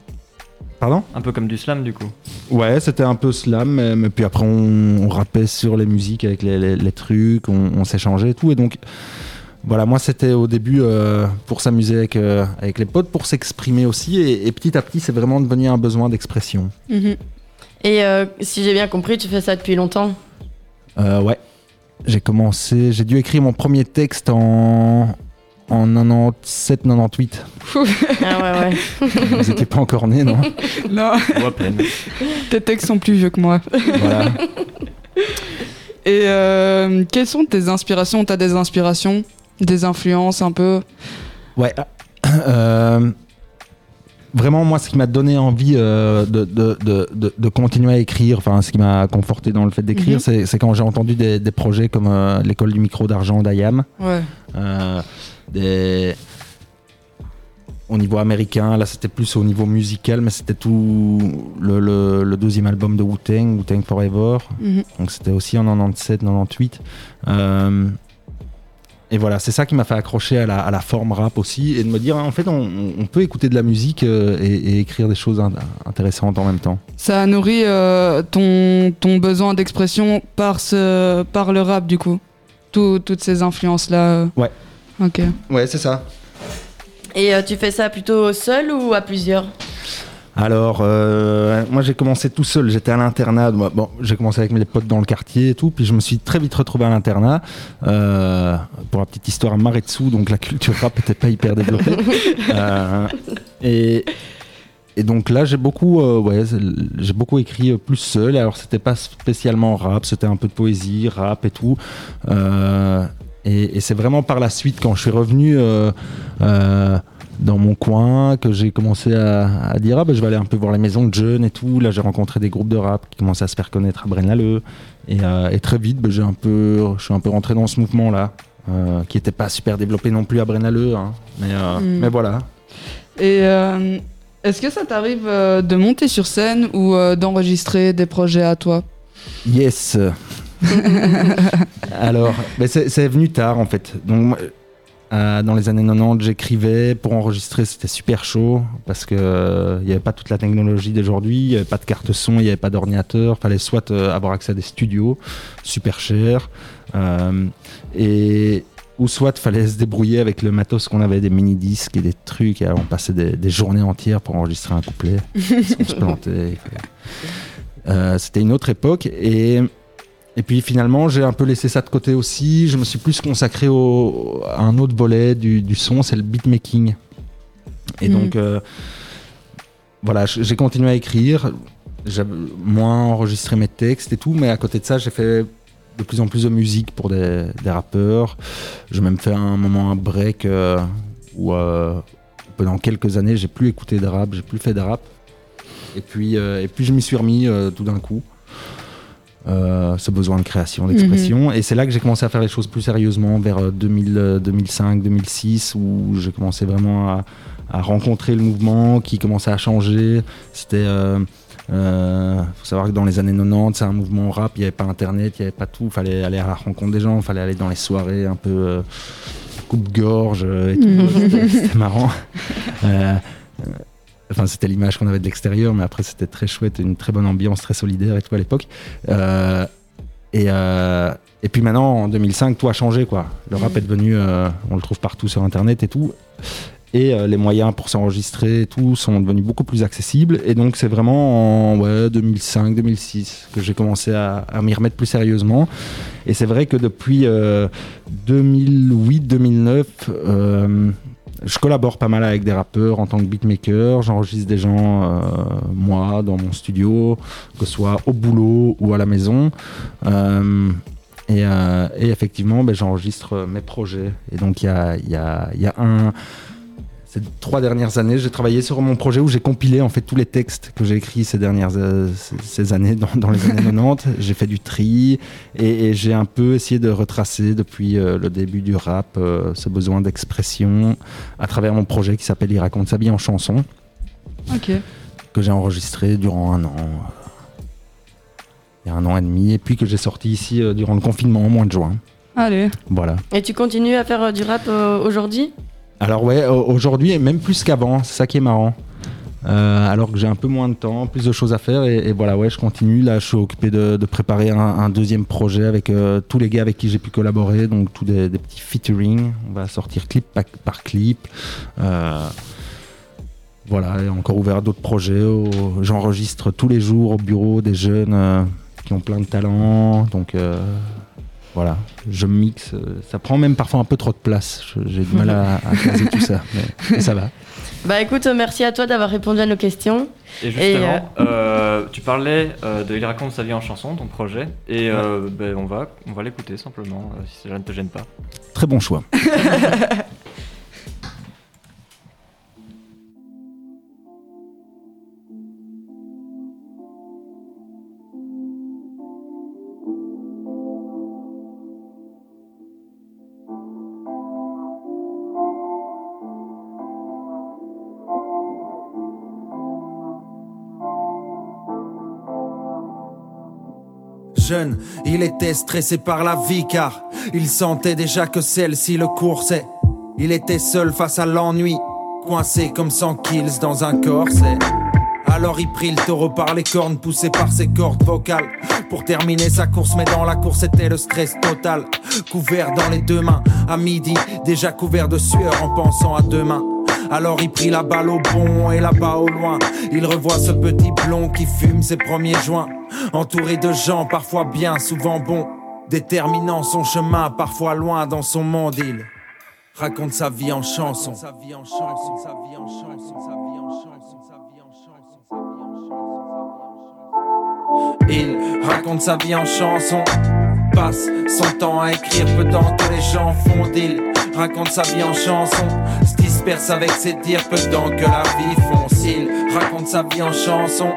Pardon Un peu comme du slam du coup. Ouais, c'était un peu slam, mais, mais puis après on, on rappait sur les musiques avec les, les- les trucs, on, on s'échangeait et tout. Et donc, voilà, moi c'était au début euh, pour s'amuser avec, euh, avec les potes, pour s'exprimer aussi. Et, et petit à petit, c'est vraiment devenu un besoin d'expression. Et euh, si j'ai bien compris, tu fais ça depuis longtemps? Euh, ouais, j'ai commencé, j'ai dû écrire mon premier texte en, en 97-98. *laughs* Ah ouais, ouais. Vous n'étiez pas encore né, non? Non. Ou à peine. Tes textes sont plus vieux que moi. Voilà. Et euh, quelles sont tes inspirations? T'as des inspirations? Des influences un peu? Ouais. *coughs* euh, vraiment, moi, ce qui m'a donné envie euh, de, de, de, de- de continuer à écrire, enfin, ce qui m'a conforté dans le fait d'écrire, Mhm. c'est- c'est quand j'ai entendu des, des projets comme euh, l'école du micro d'argent d'IAM. Ouais. Des... Au niveau américain, là c'était plus au niveau musical, mais c'était tout le, le- le deuxième album de Wu-Tang, Wu-Tang Forever. Mhm. Donc c'était aussi en 97, 98. Euh, et voilà, c'est ça qui m'a fait accrocher à la, à la forme rap aussi, et de me dire, en fait, on, on peut écouter de la musique euh, et, et écrire des choses in- intéressantes en même temps. Ça a nourri euh, ton, ton besoin d'expression par, ce, par le rap, du coup Tout- Toutes ces influences-là Ouais. Ok. Ouais, c'est ça. Et euh, tu fais ça plutôt seul ou à plusieurs? Alors, euh, moi j'ai commencé tout seul, j'étais à l'internat. Bon, j'ai commencé avec mes potes dans le quartier et tout, puis je me suis très vite retrouvé à l'internat. Euh, pour la petite histoire, à Maretsu, donc la culture rap n'était pas hyper développée. *laughs* Euh, et, et donc là, j'ai beaucoup, euh, ouais, j'ai beaucoup écrit euh, plus seul. Alors, c'était pas spécialement rap, c'était un peu de poésie, rap et tout. Et et c'est vraiment par la suite, quand je suis revenu euh, euh, dans mon coin, que j'ai commencé à, à dire ah, ben, je vais aller un peu voir les maisons de jeunes et tout. Là, j'ai rencontré des groupes de rap qui commençaient à se faire connaître à Braine-l'Alleud. Et, euh, et très vite, ben, j'ai un peu, je suis un peu rentré dans ce mouvement-là, qui n'était pas super développé non plus à Braine-l'Alleud. hein. Mais, Mm. mais voilà. Et est-ce que ça t'arrive de monter sur scène ou d'enregistrer des projets à toi? Yes. *laughs* Alors, ben, c'est venu tard en fait. Donc, euh, dans les années 90, j'écrivais pour enregistrer, c'était super chaud parce que euh, il n'y avait pas toute la technologie d'aujourd'hui, il n'y avait pas de carte son, il n'y avait pas d'ordinateur. Fallait soit euh, avoir accès à des studios super chers, euh, et ou soit fallait se débrouiller avec le matos qu'on avait, des mini disques et des trucs. Et on passait des, des journées entières pour enregistrer un couplet. *laughs* qu'on se plantait. euh, c'était une autre époque et, et puis finalement, j'ai un peu laissé ça de côté aussi. Je me suis plus consacré au, à un autre volet du, du son, c'est le beatmaking. Et Mhm. donc, euh, voilà, j'ai continué à écrire. J'ai moins enregistré mes textes et tout, mais à côté de ça, j'ai fait de plus en plus de musique pour des, des rappeurs. J'ai même fait un moment un break euh, où euh, pendant quelques années, j'ai plus écouté de rap, j'ai plus fait de rap. Et puis, et puis je m'y suis remis tout d'un coup. Euh, ce besoin de création, d'expression. Et c'est là que j'ai commencé à faire les choses plus sérieusement, vers euh, 2000, euh, 2005, 2006, où j'ai commencé vraiment à, à rencontrer le mouvement qui commençait à changer. C'était. Euh, euh, faut savoir que dans les années 90, c'est un mouvement rap, il n'y avait pas internet, il n'y avait pas tout. Il fallait aller à la rencontre des gens, il fallait aller dans les soirées un peu euh, coupe-gorge et tout. Mhm. *laughs* C'était- marrant. *laughs* Euh, Enfin, c'était l'image qu'on avait de l'extérieur, mais après, c'était très chouette, une très bonne ambiance, très solidaire et tout à l'époque. Euh, et, euh, et puis maintenant, en 2005, tout a changé, quoi. Le rap est devenu, euh, on le trouve partout sur Internet et tout. Et les moyens pour s'enregistrer et tout sont devenus beaucoup plus accessibles. Et donc, c'est vraiment en ouais, 2005-2006 que j'ai commencé à, m'y remettre plus sérieusement. Et c'est vrai que depuis euh, 2008-2009, euh, je collabore pas mal avec des rappeurs en tant que beatmaker. J'enregistre des gens, euh, moi, dans mon studio, que ce soit au boulot ou à la maison. Euh, et, euh, et effectivement, ben, j'enregistre mes projets. Et donc, il y a, y a un. Ces trois dernières années, j'ai travaillé sur mon projet où j'ai compilé en fait tous les textes que j'ai écrits ces dernières euh, ces, ces années, dans, dans les années 90. *laughs* J'ai fait du tri et, et j'ai un peu essayé de retracer depuis euh, le début du rap euh, ce besoin d'expression à travers mon projet qui s'appelle Il raconte sa vie en chanson, Ok. que j'ai enregistré durant un an. Il y a un an et demi, et puis que j'ai sorti ici euh, durant le confinement au mois de juin. Allez. Voilà. Et tu continues à faire euh, du rap euh, aujourd'hui? Alors ouais, au- aujourd'hui, même plus qu'avant, c'est ça qui est marrant. Euh, alors que j'ai un peu moins de temps, plus de choses à faire, et, voilà, ouais, je continue. Là, je suis occupé de, préparer un, deuxième projet avec euh, tous les gars avec qui j'ai pu collaborer, donc tous des, petits featuring. On va sortir clip par, clip. Euh, voilà, et encore ouvert d'autres projets. J'enregistre tous les jours au bureau des jeunes qui ont plein de talent, donc. Voilà, je mixe. euh, Ça prend même parfois un peu trop de place. J'ai du mal à, à *laughs* caser tout ça, mais, mais ça va. Bah écoute, euh, merci à toi d'avoir répondu à nos questions. Et justement, euh, euh, tu parlais euh, de Il raconte sa vie en chanson, ton projet, et euh, ben, on va, on va l'écouter simplement, euh, si ça ne te gêne pas. Très bon choix. *laughs* Il était stressé par la vie car il sentait déjà que celle-ci le coursait. Il était seul face à l'ennui, coincé comme 100 kills dans un corset. Alors il prit le taureau par les cornes, poussé par ses cordes vocales. Pour terminer sa course, mais dans la course c'était le stress total. Couvert dans les deux mains, à midi, déjà couvert de sueur en pensant à demain. Alors il prit la balle au bon et là-bas au loin. Il revoit ce petit blond qui fume ses premiers joints. Entouré de gens parfois bien, souvent bons. Déterminant son chemin, parfois loin dans son monde, il raconte sa vie en chanson. Sa vie en chanson, sa vie en chanson, sa vie en chanson, sa vie en chanson, sa vie en chanson. Il raconte sa vie en chanson, passe son temps à écrire peu temps que les gens font d'il raconte sa vie en chanson, se disperse avec ses dires peu temps que la vie fonce. Il raconte sa vie en chanson,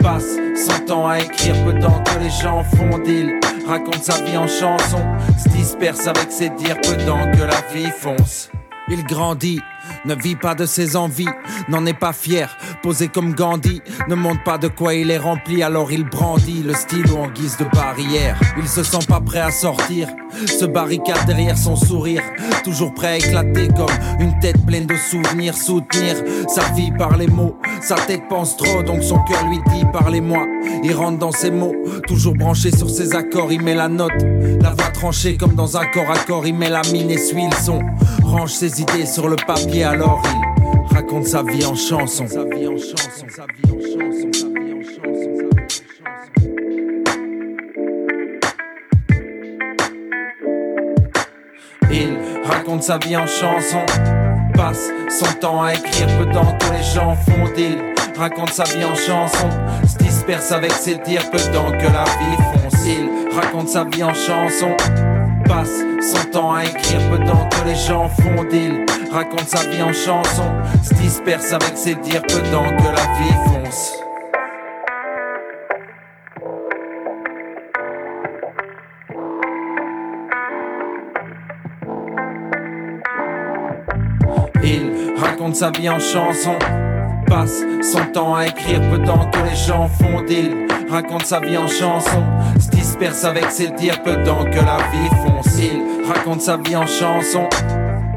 passe son temps à écrire peu que les gens font d'il raconte sa vie en chanson, se disperse avec ses dires peu temps que la vie fonce. Il grandit, ne vit pas de ses envies, n'en est pas fier, posé comme Gandhi, ne montre pas de quoi il est rempli, alors il brandit le stylo en guise de barrière. Il se sent pas prêt à sortir, se barricade derrière son sourire, toujours prêt à éclater comme une tête pleine de souvenirs, soutenir sa vie par les mots. Sa tête pense trop, donc son cœur lui dit parlez-moi. Il rentre dans ses mots, toujours branché sur ses accords, il met la note, la voix tranchée comme dans un corps à corps, il met la mine et suit le son. Range ses idées sur le papier, et alors il raconte sa vie en chanson. Sa vie en chanson, sa vie en chanson. Il raconte sa vie en chanson, passe son temps à écrire peu temps que les gens font il raconte sa vie en chanson, se disperse avec ses tirs peu temps que la vie fonce. Il raconte sa vie en chanson, passe son temps à écrire peu temps que les gens font il Raconte sa vie en chanson, se disperse avec ses dires temps que la vie fonce. Il raconte sa vie en chanson. Passe son temps à écrire temps que les gens font d'île. Raconte sa vie en chanson. Se disperse avec ses dires temps que la vie fonce. Il raconte sa vie en chanson.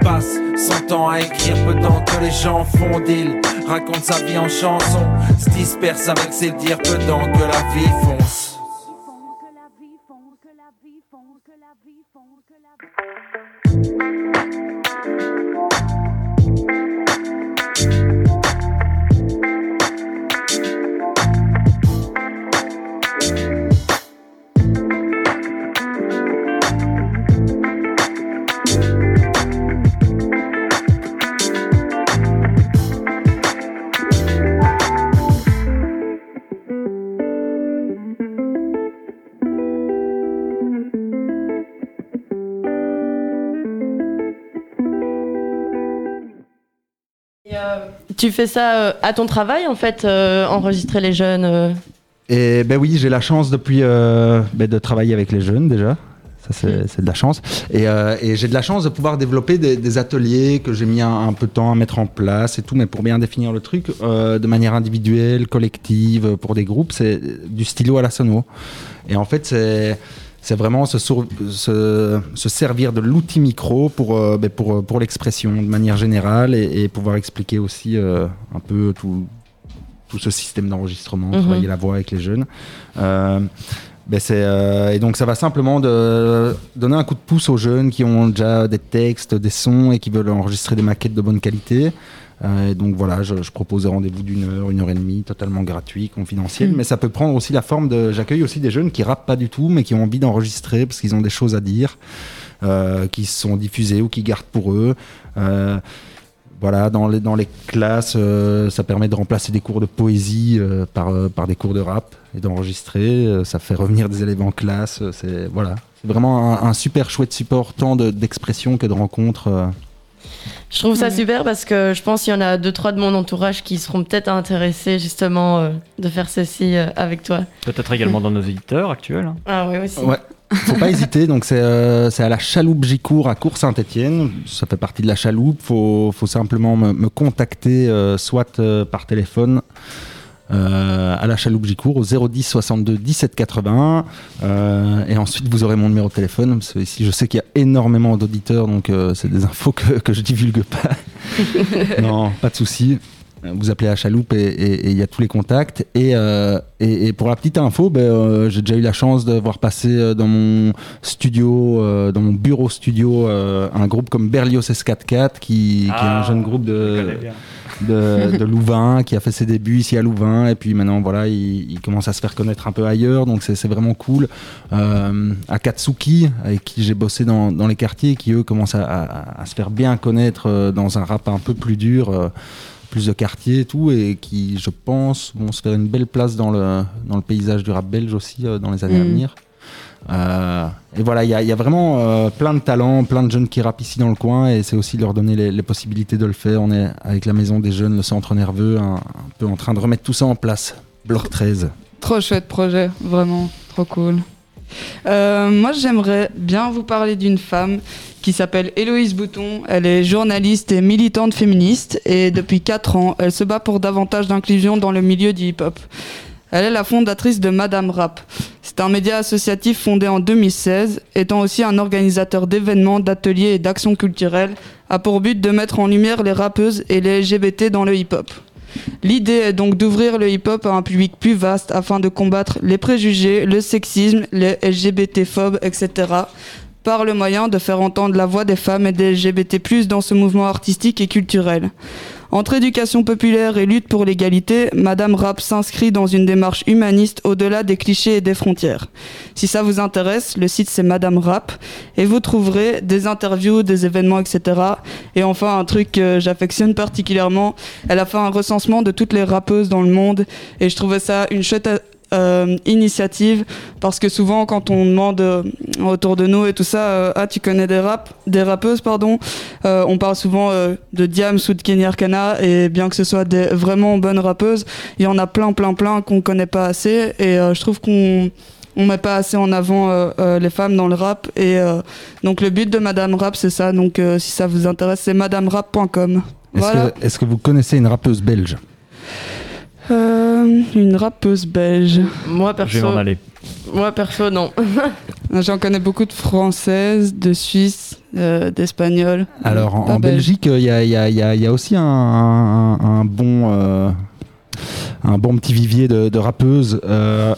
Passe son temps à écrire peu temps que les gens font d'île. Raconte sa vie en chanson. Se disperse avec ses dires peu temps que la vie fonce. Tu fais ça euh, à ton travail en fait, euh, enregistrer les jeunes euh. Et ben oui, j'ai la chance depuis ben, de travailler avec les jeunes déjà. Ça, c'est c'est de la chance. Et, euh, et j'ai de la chance de pouvoir développer des, des ateliers que j'ai mis un, un peu de temps à mettre en place et tout, mais pour bien définir le truc, euh, de manière individuelle, collective, pour des groupes, c'est du stylo à la sono. Et en fait, c'est c'est vraiment se, sour- se, se servir de l'outil micro pour, euh, ben, pour, pour l'expression de manière générale et, et pouvoir expliquer aussi euh, un peu tout, tout ce système d'enregistrement, Mhm. travailler la voix avec les jeunes. Euh, ben euh, et donc ça va simplement de donner un coup de pouce aux jeunes qui ont déjà des textes, des sons et qui veulent enregistrer des maquettes de bonne qualité. Euh, donc voilà, je, je propose des rendez-vous d'une heure, une heure et demie, totalement gratuit, confidentiel. Mhm. Mais ça peut prendre aussi la forme de. J'accueille aussi des jeunes qui rappent pas du tout, mais qui ont envie d'enregistrer parce qu'ils ont des choses à dire, euh, qui sont diffusées ou qui gardent pour eux. Euh, voilà, dans les, dans les classes, euh, ça permet de remplacer des cours de poésie euh, par, euh, par des cours de rap et d'enregistrer. Ça fait revenir des élèves en classe. C'est voilà, c'est vraiment un, un super chouette support tant de- d'expression que de rencontres. Je trouve ça super parce que je pense qu'il y en a deux trois de mon entourage qui seront peut-être intéressés justement euh, de faire ceci euh, avec toi. Peut-être également dans nos éditeurs actuels. hein. Ah oui aussi. Ouais. Faut pas hésiter, donc c'est euh, c'est à la chaloupe Gicourt à Cours-Saint-Etienne. Ça fait partie de la chaloupe. Faut, faut simplement me, me contacter euh, soit euh, par téléphone euh, à la chaloupe Gicourt au 010 62 17 80. Euh, et ensuite, vous aurez mon numéro de téléphone. Parce que ici, je sais qu'il y a énormément d'auditeurs, donc euh, c'est des infos que, que je divulgue pas. *laughs* non, pas de souci. Vous appelez à Chaloupe et il y a tous les contacts. Et, euh, et, et pour la petite info, ben, euh, j'ai déjà eu la chance de voir passer euh, dans mon studio, euh, dans mon bureau studio, euh, un groupe comme Berlioz S44, qui, qui est un Ah, jeune groupe de. De, de Louvain, qui a fait ses débuts ici à Louvain. Et puis maintenant, voilà, il, il commence à se faire connaître un peu ailleurs. Donc c'est vraiment cool. Euh, Akatsuki, avec qui j'ai bossé dans, dans les quartiers, qui eux commencent à, à- à se faire bien connaître euh, dans un rap un peu plus dur. euh, plus de quartiers et tout, et qui, je pense, vont se faire une belle place dans le, dans le paysage du rap belge aussi euh, dans les années à Mm. venir. Euh, et voilà, il y, a- vraiment euh, plein de talents, plein de jeunes qui rappent ici dans le coin, et c'est aussi leur donner les, possibilités de le faire. On est avec la maison des jeunes, le centre nerveux, un, un peu en train de remettre tout ça en place. Bloc 13. Trop chouette projet, vraiment, trop cool. Euh, moi, j'aimerais bien vous parler d'une femme qui s'appelle Héloïse Bouton. Elle est journaliste et militante féministe et depuis 4 ans, elle se bat pour davantage d'inclusion dans le milieu du hip-hop. Elle est la fondatrice de Madame Rap. C'est un média associatif fondé en 2016, étant aussi un organisateur d'événements, d'ateliers et d'actions culturelles, a pour but de mettre en lumière les rappeuses et les LGBT dans le hip-hop. L'idée est donc d'ouvrir le hip-hop à un public plus vaste afin de combattre les préjugés, le sexisme, les LGBT-phobes, etc. par le moyen de faire entendre la voix des femmes et des LGBT+, dans ce mouvement artistique et culturel. Entre éducation populaire et lutte pour l'égalité, Madame Rap s'inscrit dans une démarche humaniste au-delà des clichés et des frontières. Si ça vous intéresse, le site c'est Madame Rap et vous trouverez des interviews, des événements, etc. Et enfin, un truc que j'affectionne particulièrement, elle a fait un recensement de toutes les rappeuses dans le monde et je trouvais ça une chouette euh, initiative. Parce que souvent quand on demande euh, autour de nous et tout ça euh, ah tu connais des rap des rappeuses pardon euh, on parle souvent euh, de Diams ou de Kenny Arcana et bien que ce soit des vraiment bonnes rappeuses il y en a plein plein plein qu'on connaît pas assez et euh, je trouve qu'on on met pas assez en avant euh, euh, les femmes dans le rap et euh, donc le but de Madame Rap c'est ça. Donc euh, si ça vous intéresse c'est madamerap.com Est-ce voilà. que, est-ce que vous connaissez une rappeuse belge? Euh, une rappeuse belge Moi perso. Je vais m'en aller. Moi perso, non. *laughs* J'en connais beaucoup de françaises, de suisses, euh, d'espagnols. Alors en. Belgique, il y a, y a- y a- y a aussi un, un- un bon, euh, un bon petit vivier de, de rappeuses. Euh,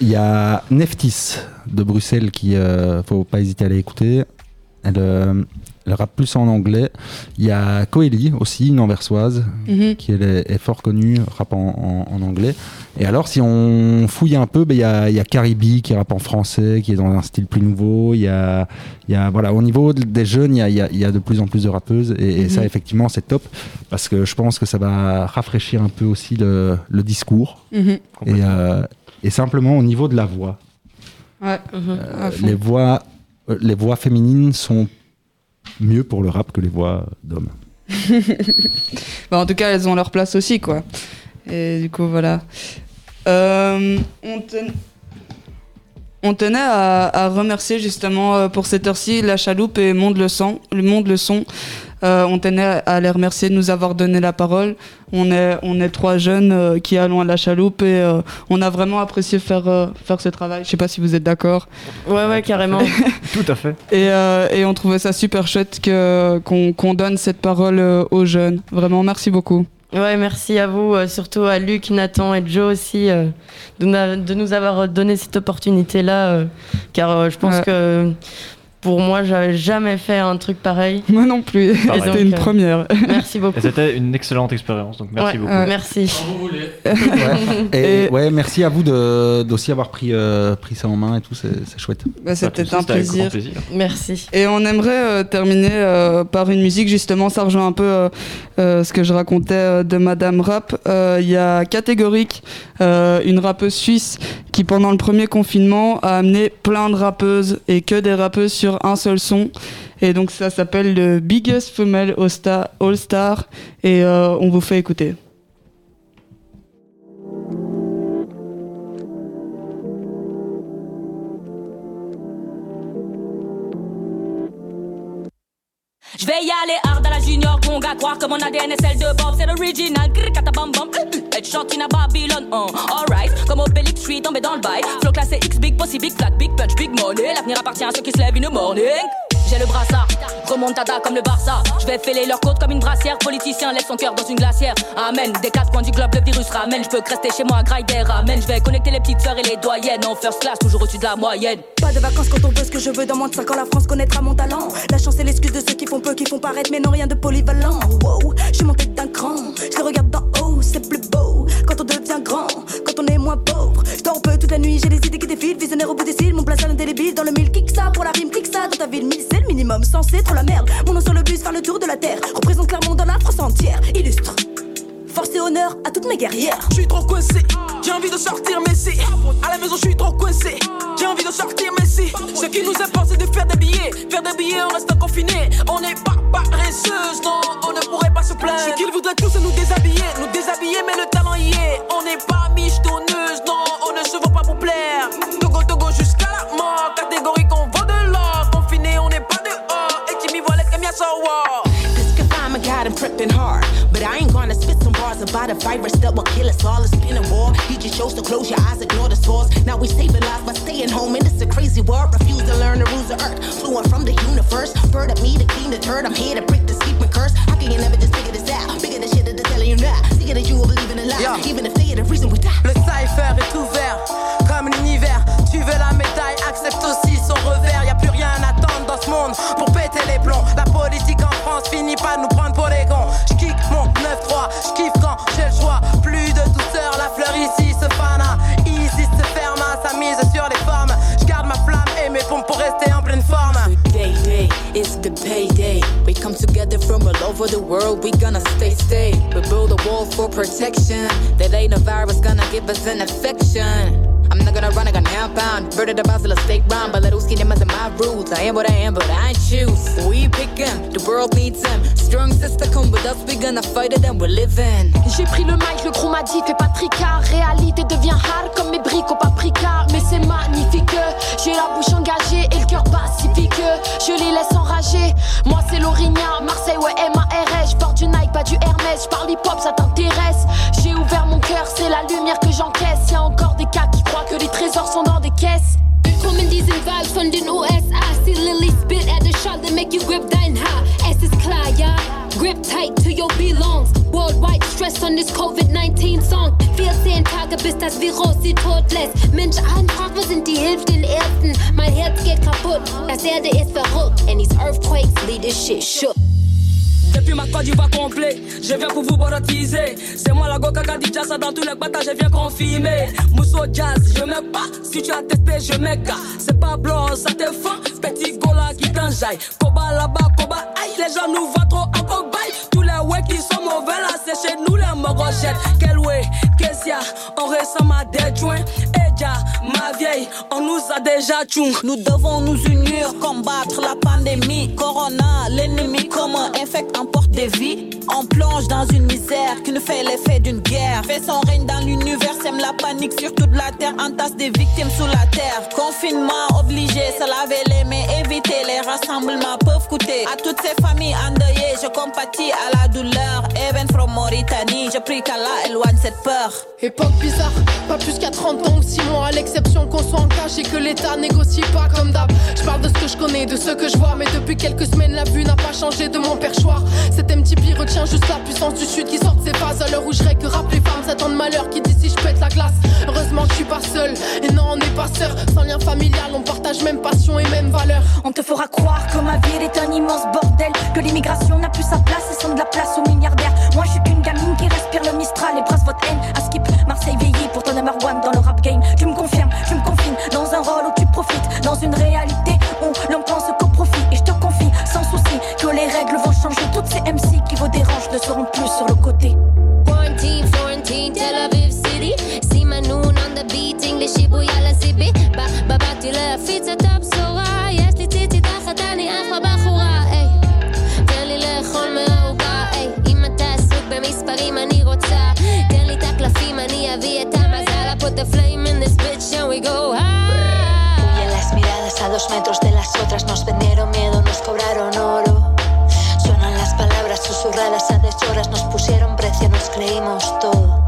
Il y a Neftis de Bruxelles qui, euh, faut pas hésiter à aller écouter. Elle, euh, elle rappe plus en anglais. Il y a Coeli aussi, une anversoise, Mhm. qui elle est, est fort connue, rappe en, en- en anglais. Et alors, si on fouille un peu, ben, il y, a, il y a Caribi qui rappe en français, qui est dans un style plus nouveau. Il y a, y a, voilà, au niveau de- des jeunes, il y a, y y de plus en plus de rappeuses. Et, et ça, Mhm. effectivement, c'est top, parce que je pense que ça va rafraîchir un peu aussi le, le discours. Mhm. Et, euh, et simplement au niveau de la voix. Ouais. Euh, les voix, euh, les voix féminines sont mieux pour le rap que les voix d'hommes. *laughs* Bah, en tout cas, elles ont leur place aussi, quoi. Et du coup, voilà. Euh, on, on tenait à, à remercier justement euh, pour cette heure-ci la chaloupe et Monde le Son. Le Monde le Son. Euh, on tenait à les remercier de nous avoir donné la parole. On est, on est trois jeunes euh, qui allons à la chaloupe et euh, on a vraiment apprécié faire, euh, faire ce travail. Je sais pas si vous êtes d'accord. Ouais, ouais, carrément. *laughs* Tout à fait. Et, euh, et on trouvait ça super chouette que, qu'on, donne cette parole euh, aux jeunes. Vraiment, merci beaucoup. Ouais, merci à vous, euh, surtout à Luc, Nathan et Joe aussi, euh, de, nous avoir donné cette opportunité-là, euh, car je pense que pour moi, j'avais jamais fait un truc pareil. *laughs* Moi non plus, c'était une euh, première. Merci beaucoup. C'était une excellente expérience, donc merci Ouais, beaucoup. ouais. Merci. Et, ouais, merci à vous de- d'aussi avoir pris, euh, pris ça en main et tout, c'est chouette. Bah, c'était un avec grand plaisir. plaisir. Merci. Et on aimerait euh, terminer euh, par une musique, justement, ça rejoint un peu euh, euh, ce que je racontais euh, de Madame Rap. Euh, Il y a Catégorique, euh, une rappeuse suisse qui, pendant le premier confinement, a amené plein de rappeuses et que des rappeuses sur un seul son. Et donc ça s'appelle le Biggest Female All Star, et euh, on vous fait écouter. Je vais y aller hard à la junior conga Croire que mon ADN est celle de Bob. C'est l'original, grrr, bam. Headshot in a Babylon, uh, alright Comme Obélix, je suis tombé dans le bail. Flow classé X, big bossy, big flat, big punch, big money. L'avenir appartient à ceux qui se lèvent the morning j'ai le brassard, remontada comme le Barça. Je vais fêler leur côte comme une brassière. Politicien laisse son cœur dans une glacière. Amen. Des quatre coins du globe, le virus ramène. Je peux rester chez moi, graille des ramènes. Je vais connecter les petites sœurs et les doyennes. En first class, toujours au-dessus de la moyenne. Pas de vacances quand on veut ce que je veux dans moins de 5 ans la France connaîtra mon talent. La chance est l'excuse de ceux qui font peu, qui font paraître mais non rien de polyvalent. Wow, je suis monté d'un cran, je le regarde d'en haut, c'est plus beau Quand on devient grand, quand on est moins pauvre. Je dors peu toute la nuit, j'ai des idées qui défilent. Visionnaire au bout des cils, mon place à l'indélébile Dans le mille, kick ça. Pour la rime, clique ça. Dans ta ville, mille minimum, censé trop la merde. Mon nom sur le bus, faire le tour de la terre. Représente clairement dans la France entière, illustre. Force et honneur à toutes mes guerrières. Je suis trop coincé, j'ai envie de sortir mais si. À la maison je suis trop coincé, j'ai envie de sortir mais si. Ce qui nous importe c'est de faire des billets. Faire des billets en restant confiné. On n'est pas paresseuse, non, on ne pourrait pas se plaindre. C'est qu'ils voudraient tous nous déshabiller. Nous déshabiller mais le talent y est. On n'est pas michetonneuse, non, on ne se vaut pas pour plaire. Togo Togo jusqu'à la mort. Catégorique on vaut Jimmy voilà que mia so war This confinement got him tripping hard. But I ain't gonna spit some bars about a virus that will kill us all. It's been a war. You just chose to close your eyes, ignore the source. Now we saving lives by staying home in this a crazy world. Refuse to learn the rules of earth. Fluent from the universe. Bird up me to clean the turd. I'm here to break the sleeping curse. How can you never just figure this out? Bigger than shit that they're telling you now. Figure that you will believe in a lie. Yeah. Even if they are the reason we die. Le together from all over the world, we gonna stay, stay. We build a wall for protection. That ain't a virus gonna give us an infection. I'm not gonna run, I got now pound. Murder the boss of the state rhyme, but let us get them as my roots. I am what I am, but I choose. We pick him, the world needs him. Strong sister, come with us, we gonna fight it and we're living. J'ai pris le mic, le gros m'a dit fais pas tricard Réalité devient hard comme mes briques au paprika Mais c'est magnifique J'ai la bouche engagée et le cœur pacifique Je les laisse enrager Moi c'est Lorignan, Marseille ouais M.A.R.S Je porte du Nike, pas du Hermès Je parle hip hop, ça t'intéresse J'ai ouvert mon cœur, c'est la lumière que j'encaisse Y'a encore des cas qui croient que les trésors sont dans des caisses Willkommen diesen Vibes von den USA. See Lily spit at the shot that make you grip dein Haar. Es ist klar, ja. Grip tight to your belongs. Worldwide stress on this COVID-19 Song. 14 Tage bis das Virus sie tot lässt. Mensch, wir sind die Hilfe den Ersten. Mein Herz geht kaputt. Das Erde ist verrückt. And these earthquakes lead this shit shook. Depuis ma Côte d'Ivoire complet, je viens pour vous baptiser. C'est moi la Goka Kadija, ça dans tous les batailles, je viens confirmer. Mousso Jazz, je mets pas. Si tu as testé, je gars. C'est pas blanc, ça te fin. Petit gola qui t'enjaille. Koba là-bas, Koba aïe. Les gens nous voient trop en cobaye. Tous les ouais qui sont mauvais là, c'est chez nous les morochettes. Quel way, qu'est-ce y'a On ressemble à des joints. Eja, ma vieille, on nous a déjà tchoum. Nous devons nous unir, combattre la pandémie. Corona, l'ennemi commun infecte, emporte des vies. On plonge dans une misère qui nous fait l'effet d'une guerre. Fait son règne dans l'univers, sème la panique sur toute la terre. Entasse des victimes sous la terre. Confinement obligé, se laver les mains, éviter les rassemblements peuvent coûter. À toutes ces familles endeuillées, je compatis à la douleur. Even from Mauritanie, je prie qu'Allah éloigne cette peur. Époque bizarre, pas plus qu'à 30 ans ou 6 mois, qu'on soit en cash et que l'État négocie pas comme d'hab. Je parle de ce que je connais, de ce que je vois, mais depuis quelques semaines, la vue n'a pas changé de mon perchoir. Cet MTP retient juste la puissance du sud qui sort de ses phases. À l'heure où je que rap les femmes s'attendent malheur qui dit si je pète la glace. Heureusement je suis pas seul, et non, on n'est pas sœurs. Sans lien familial, on partage même passion et même valeur. On te fera croire que ma ville est un immense bordel, que l'immigration n'a plus sa place et sonne de la place aux milliardaires. Moi, je suis qu'une gamine qui respire le Mistral et brasse votre haine. À skip, Marseille veillé pour ton number one dans le rap game. Tu me confirmes, tu me confines dans un rôle où tu profites, dans une réalité où l'on pense qu'au profit. Et je te confie, sans souci, que les règles vont changer. Toutes ces MC qui vous dérangent ne seront plus sur le côté. Quarantine, go high. Huyen las miradas a dos metros de las otras, nos vendieron miedo, nos cobraron oro. Suenan las palabras susurradas a deshoras, nos pusieron precio, nos creímos todo.